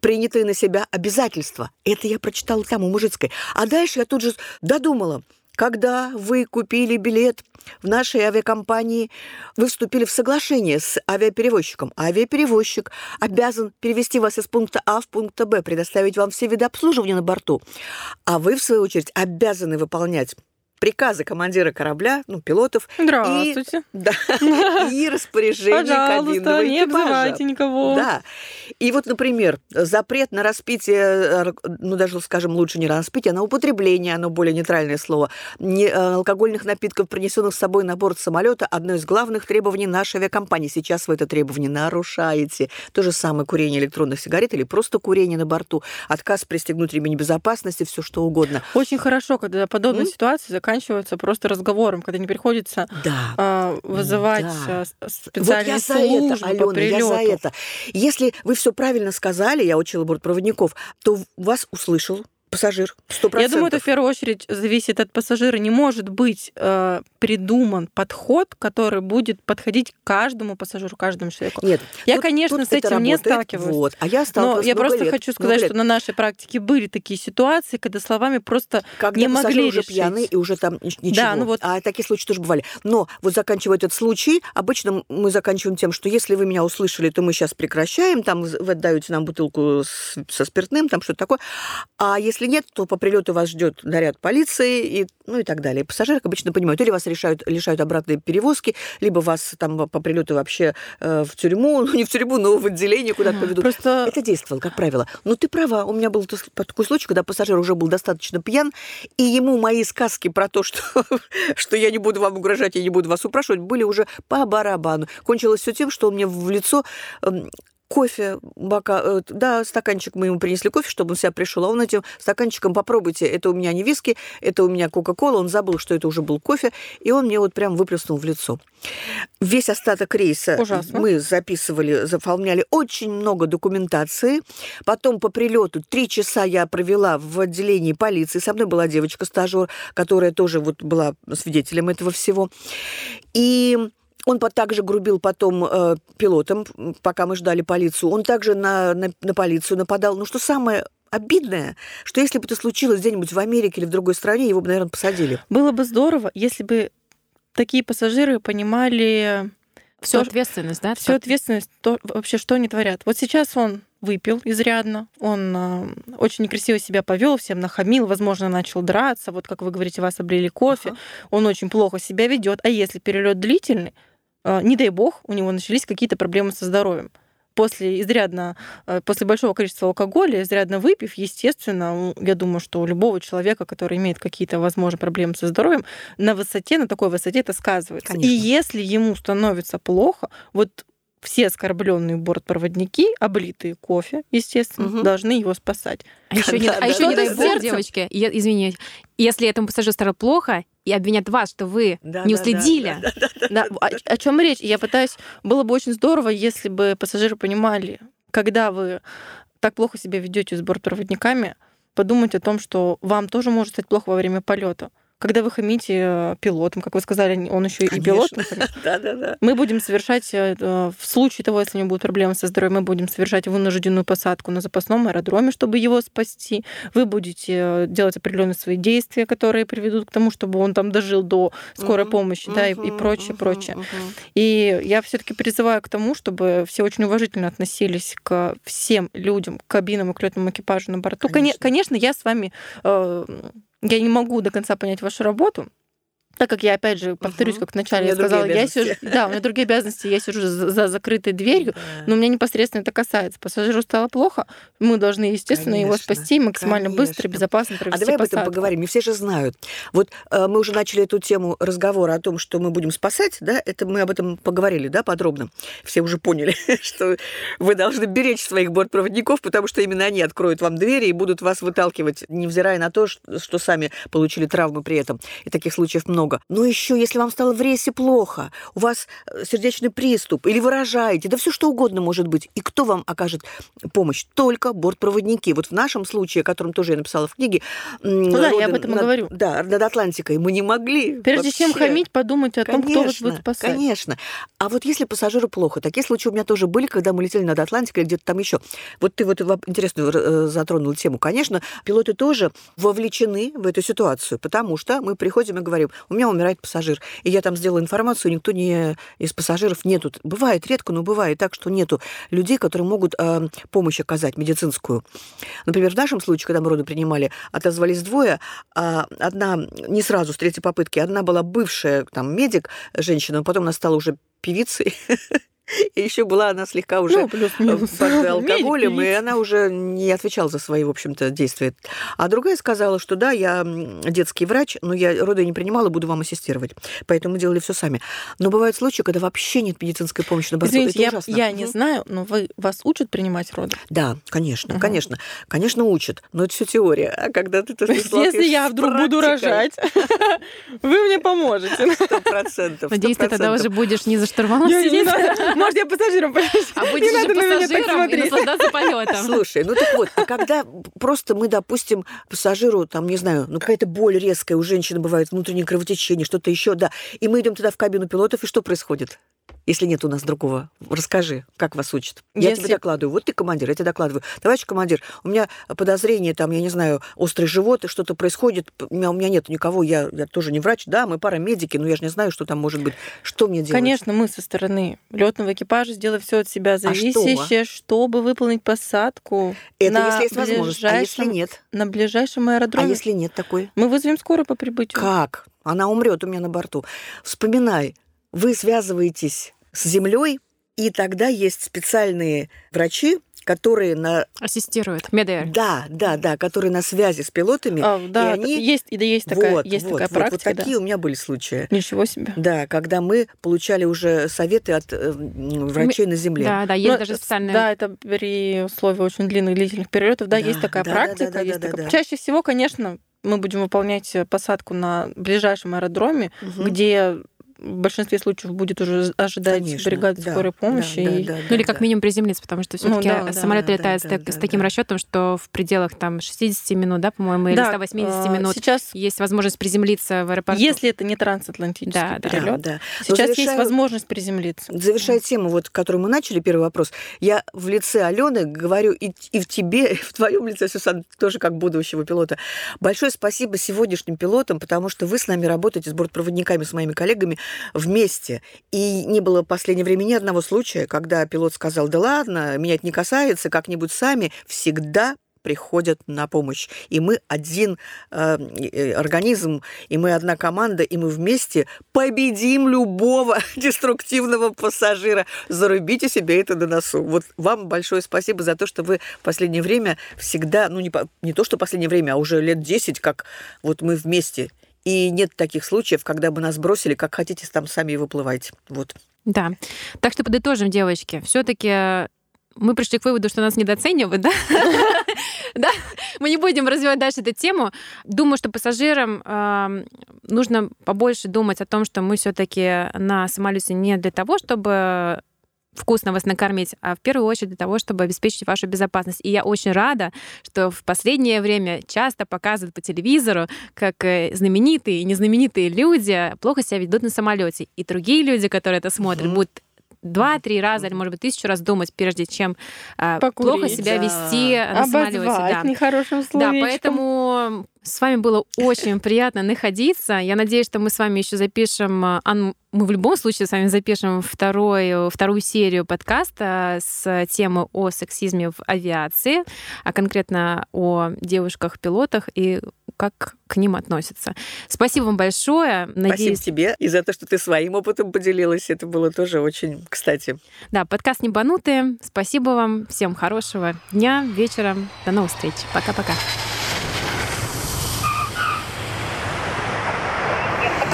принятые на себя обязательства. Это я прочитала там у Мужицкой. А дальше я тут же додумала. Когда вы купили билет в нашей авиакомпании, вы вступили в соглашение с авиаперевозчиком. Авиаперевозчик обязан перевести вас из пункта А в пункт Б, предоставить вам все виды обслуживания на борту. А вы, в свою очередь, обязаны выполнять приказы командира корабля, ну, пилотов, Здравствуйте. да, <laughs> и распоряжение Пожалуйста, кабинного не экипажа. никого. Да. И вот, например, запрет на распитие, ну, даже, скажем, лучше не распитие, а на употребление, оно более нейтральное слово, не, э, алкогольных напитков, принесенных с собой на борт самолета, одно из главных требований нашей авиакомпании. Сейчас вы это требование нарушаете. То же самое курение электронных сигарет или просто курение на борту, отказ пристегнуть ремень безопасности, все что угодно. Очень хорошо, когда подобные М? ситуации заканчиваются просто разговором, когда не приходится Да. а, вызывать Да. а, с- Вот специальные я за службы это, по Алена, я прилету. за это. Если вы все правильно сказали, я учила бортпроводников, то вас услышал Пассажир, сто Я думаю, это в первую очередь зависит от пассажира. Не может быть э, придуман подход, который будет подходить каждому пассажиру, каждому человеку. Нет, Я, тут- конечно, тут с этим не сталкиваюсь. Вот. А я Но сталкивалась я просто лет, хочу сказать, что на нашей практике были такие ситуации, когда словами просто когда не могли уже решить. пьяный и уже там ни- ничего. Да, ну вот- А такие случаи тоже бывали. Но вот заканчивая этот случай, обычно мы заканчиваем тем, что если вы меня услышали, то мы сейчас прекращаем, там вы отдаете нам бутылку с- со спиртным, там что-то такое. А если нет, то по прилету вас ждет наряд полиции и ну и так далее. Пассажиры обычно понимают, или вас решают, лишают обратной перевозки, либо вас там по прилету вообще э, в тюрьму, <laughs> ну не в тюрьму, но в отделение куда-то поведут. Просто Это действовало, как правило. Но ты права, у меня был такой случай, когда пассажир уже был достаточно пьян, и ему мои сказки про то, <laughs> что, что я не буду вам угрожать, я не буду вас упрашивать, были уже по барабану. Кончилось все тем, что он мне в лицо эм, кофе, бока, э, да, стаканчик мы ему принесли кофе, чтобы он себя пришел, а он этим стаканчиком попробуйте, это у меня не виски, это у меня кока-кола, он забыл, что это уже был кофе, и он мне вот прям выплеснул в лицо. Весь остаток рейса Ужасно. мы записывали, заполняли очень много документации. Потом по прилету три часа я провела в отделении полиции. Со мной была девочка-стажер, которая тоже вот была свидетелем этого всего. И он также грубил потом э, пилотам, пока мы ждали полицию. Он также на, на, на полицию нападал. Но что самое обидное, что если бы это случилось где-нибудь в Америке или в другой стране, его бы, наверное, посадили. было бы здорово, если бы такие пассажиры понимали Всю ответственность, да? всю ответственность, то, вообще, что они творят. Вот сейчас он выпил изрядно, он э, очень некрасиво себя повел, всем нахамил, возможно, начал драться. Вот как вы говорите, вас облили кофе, Ага. он очень плохо себя ведет. А если перелет длительный, не дай бог, у него начались какие-то проблемы со здоровьем. После изрядно, э, после большого количества алкоголя, изрядно выпив, естественно, я думаю, что у любого человека, который имеет какие-то, возможно, проблемы со здоровьем, на высоте, на такой высоте это сказывается. Конечно. И если ему становится плохо, вот все оскорбленные бортпроводники, облитые кофе, естественно, Мгм. должны его спасать. А еще не, Да, а да, еще да, не дай да, бог, сердцем. девочки, я, извините, если этому пассажиру стало плохо и обвинят вас, что вы Да, не да, уследили, да, да, да, Да, о, о чем речь? Я пытаюсь. Было бы очень здорово, если бы пассажиры понимали, когда вы так плохо себя ведете с бортпроводниками, подумать о том, что вам тоже может стать плохо во время полета. Когда вы хамите э, пилотом, как вы сказали, он еще и пилот. Да, да, да. Мы будем совершать, э, э, в случае того, если у него будут проблемы со здоровьем, мы будем совершать вынужденную посадку на запасном аэродроме, чтобы его спасти. Вы будете делать определенные свои действия, которые приведут к тому, чтобы он там дожил до скорой помощи, да, и, прочее, прочее. И я все-таки призываю к тому, чтобы все очень уважительно относились к всем людям, к кабинам и к летному экипажу на борту. Коне- Конечно. Конечно, я с вами, э, я не могу до конца понять вашу работу, так как я, опять же, повторюсь, как вначале я сказала, я сижу, да, у меня другие обязанности, я сижу за, за закрытой дверью, Да. но меня непосредственно это касается. Пассажиру стало плохо, мы должны, естественно, его спасти максимально быстро, безопасно А провести давай об этом посадку. поговорим. Не все же знают. Вот э, мы уже начали эту тему разговора о том, что мы будем спасать, да? Это мы об этом поговорили, да, подробно. Все уже поняли, <laughs> что вы должны беречь своих бортпроводников, потому что именно они откроют вам двери и будут вас выталкивать, невзирая на то, что сами получили травмы при этом. И таких случаев много. Но еще, если вам стало в рейсе плохо, у вас э, сердечный приступ или вы рожаете, да все что угодно может быть. И кто вам окажет помощь? Только бортпроводники. Вот в нашем случае, о котором тоже я написала в книге, Ну да, я об этом и говорю. Да, над Атлантикой мы не могли. Прежде чем вообще. хамить, подумайте о том, кто вас будет Конечно, спасать. Конечно. А вот если пассажиру плохо, такие случаи у меня тоже были, когда мы летели над Атлантикой или где-то там еще. Вот ты вот интересную э, затронул тему. Конечно, пилоты тоже вовлечены в эту ситуацию, потому что мы приходим и говорим, у меня умирает пассажир, и я там сделала информацию, никто не из пассажиров нету. Бывает редко, но бывает так, что нету людей, которые могут э, помощь оказать медицинскую. Например, в нашем случае, когда мы роды принимали, отозвались двое, а одна не сразу с третьей попытки, одна была бывшая там медик, женщина, потом она стала уже певицей. <laughs> И еще была она слегка уже Ну, плюс-минус. под <laughs> алкоголем, и она уже не отвечала за свои, в общем-то, действия. А другая сказала, что да, я детский врач, но я роды не принимала, буду вам ассистировать. Поэтому мы делали все сами. Но бывают случаи, когда вообще нет медицинской помощи на борту. Извините, Это я, я не знаю, но вы вас учат принимать роды? Да, конечно, Мгм. конечно. Конечно, учат, но это все теория. А когда ты... ты <laughs> Если я вдруг буду рожать, <laughs> вы мне поможете. Сто процентов. Надеюсь, ты тогда уже будешь не за штурвалом сидеть. Может, я пассажиром полечу? А будешь Не же надо на меня так и смотреть. наслаждаться полетом. Слушай, ну так вот, а когда просто мы, допустим, пассажиру, там, не знаю, ну какая-то боль резкая, у женщины бывает внутреннее кровотечение, что-то еще, да, и мы идем туда в кабину пилотов, и что происходит? Если нет у нас другого, расскажи, как вас учат. Я Если- тебе докладываю. Вот ты командир, я тебе докладываю. Товарищ командир, у меня подозрение, там, я не знаю, острый живот, и что-то происходит. У меня, у меня нет никого, я, я тоже не врач. Да, мы парамедики, но я же не знаю, что там может быть. Что мне делать? Конечно, мы со стороны летного экипажа сделаем все от себя зависящее, чтобы выполнить посадку Это на если есть возможность. А если нет? на ближайшем А аэродроме. если нет такой? Мы вызовем скорую по прибытию. Как? Она умрет у меня на борту. Вспоминай, вы связываетесь с землей, и тогда есть специальные врачи, которые на Ассистирует. Медэйр. да, да, да, которые на связи с пилотами. А, да, и они- есть, и да, есть такая, вот, есть вот, такая вот, практика. вот такие у меня были случаи. да. Ничего себе. Да, когда мы получали уже советы от э, врачей на земле. Да, да, есть Ну, даже специальные... Да, это при условии очень длинных длительных перелетов, да, Да, есть такая да, да, практика. да, да, есть да, такая- да. Чаще всего, конечно, мы будем выполнять посадку на ближайшем аэродроме, Мгм. где в большинстве случаев будет уже ожидать Конечно, бригада да, скорой помощи. да, и- да, да, Ну или да, как минимум приземлиться, потому что Ну все-таки да, да, самолет да, летает да, с, да, с таким да. расчетом, что в пределах там 60 минут, да, по-моему, или Да, 180 а, минут Сейчас, есть возможность приземлиться в аэропорту. если это не трансатлантический Да, да. перелет, Да, да. Сейчас есть завершаю- возможность приземлиться. Завершая тему, вот, которую мы начали, первый вопрос, я в лице Алены говорю и, и в тебе, и в твоем лице, Сюсан, тоже как будущего пилота. Большое спасибо сегодняшним пилотам, потому что вы с нами работаете, с бортпроводниками, с моими коллегами вместе. И не было в последнее время ни одного случая, когда пилот сказал, да ладно, меня это не касается, как-нибудь сами. Всегда приходят на помощь. И мы один э, э, организм, и мы одна команда, и мы вместе победим любого <laughs> деструктивного пассажира. Зарубите себе это на носу. Вот вам большое спасибо за то, что вы в последнее время всегда, ну не, не то, что в последнее время, а уже лет 10, как вот мы вместе. И нет таких случаев, когда бы нас бросили, как хотите, там сами и выплывайте. Вот. Да. Так что подытожим, девочки. Все-таки мы пришли к выводу, что нас недооценивают, да? <laughs> Да, мы не будем развивать дальше эту тему. Думаю, что пассажирам эм, нужно побольше думать о том, что мы все-таки на самолете не для того, чтобы вкусно вас накормить, а в первую очередь для того, чтобы обеспечить вашу безопасность. И я очень рада, что в последнее время часто показывают по телевизору, как э, знаменитые и незнаменитые люди плохо себя ведут на самолете. И другие люди, которые это смотрят, Мгм. будут два-три раза или, может быть, тысячу раз думать, прежде чем э, Покурить, плохо себя да. вести на самолете. Обозвать Да. нехорошим Да, поэтому с вами было очень приятно находиться. Я надеюсь, что мы с вами еще запишем, а, мы в любом случае с вами запишем вторую, вторую серию подкаста с темой о сексизме в авиации, а конкретно о девушках-пилотах и как к ним относятся. Спасибо вам большое. Надеюсь, Спасибо тебе и за то, что ты своим опытом поделилась. Это было тоже очень кстати. да, подкаст «Небанутые». Спасибо вам. Всем хорошего дня, вечера. До новых встреч. Пока-пока.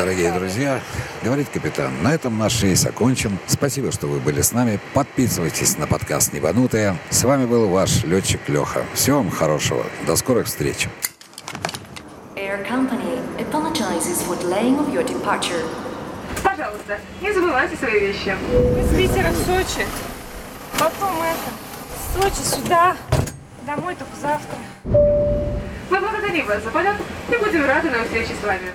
Дорогие друзья, говорит капитан, на этом наш рейс окончен. Спасибо, что вы были с нами. Подписывайтесь на подкаст «Небанутые». С вами был ваш летчик Леха. Всего вам хорошего. До скорых встреч. Air Company apologizes for delaying of your departure. Пожалуйста, не забывайте свои вещи. Из Питера в Сочи. Потом это, с Сочи сюда. Домой только завтра. Мы благодарим вас за полет и будем рады на встрече с вами.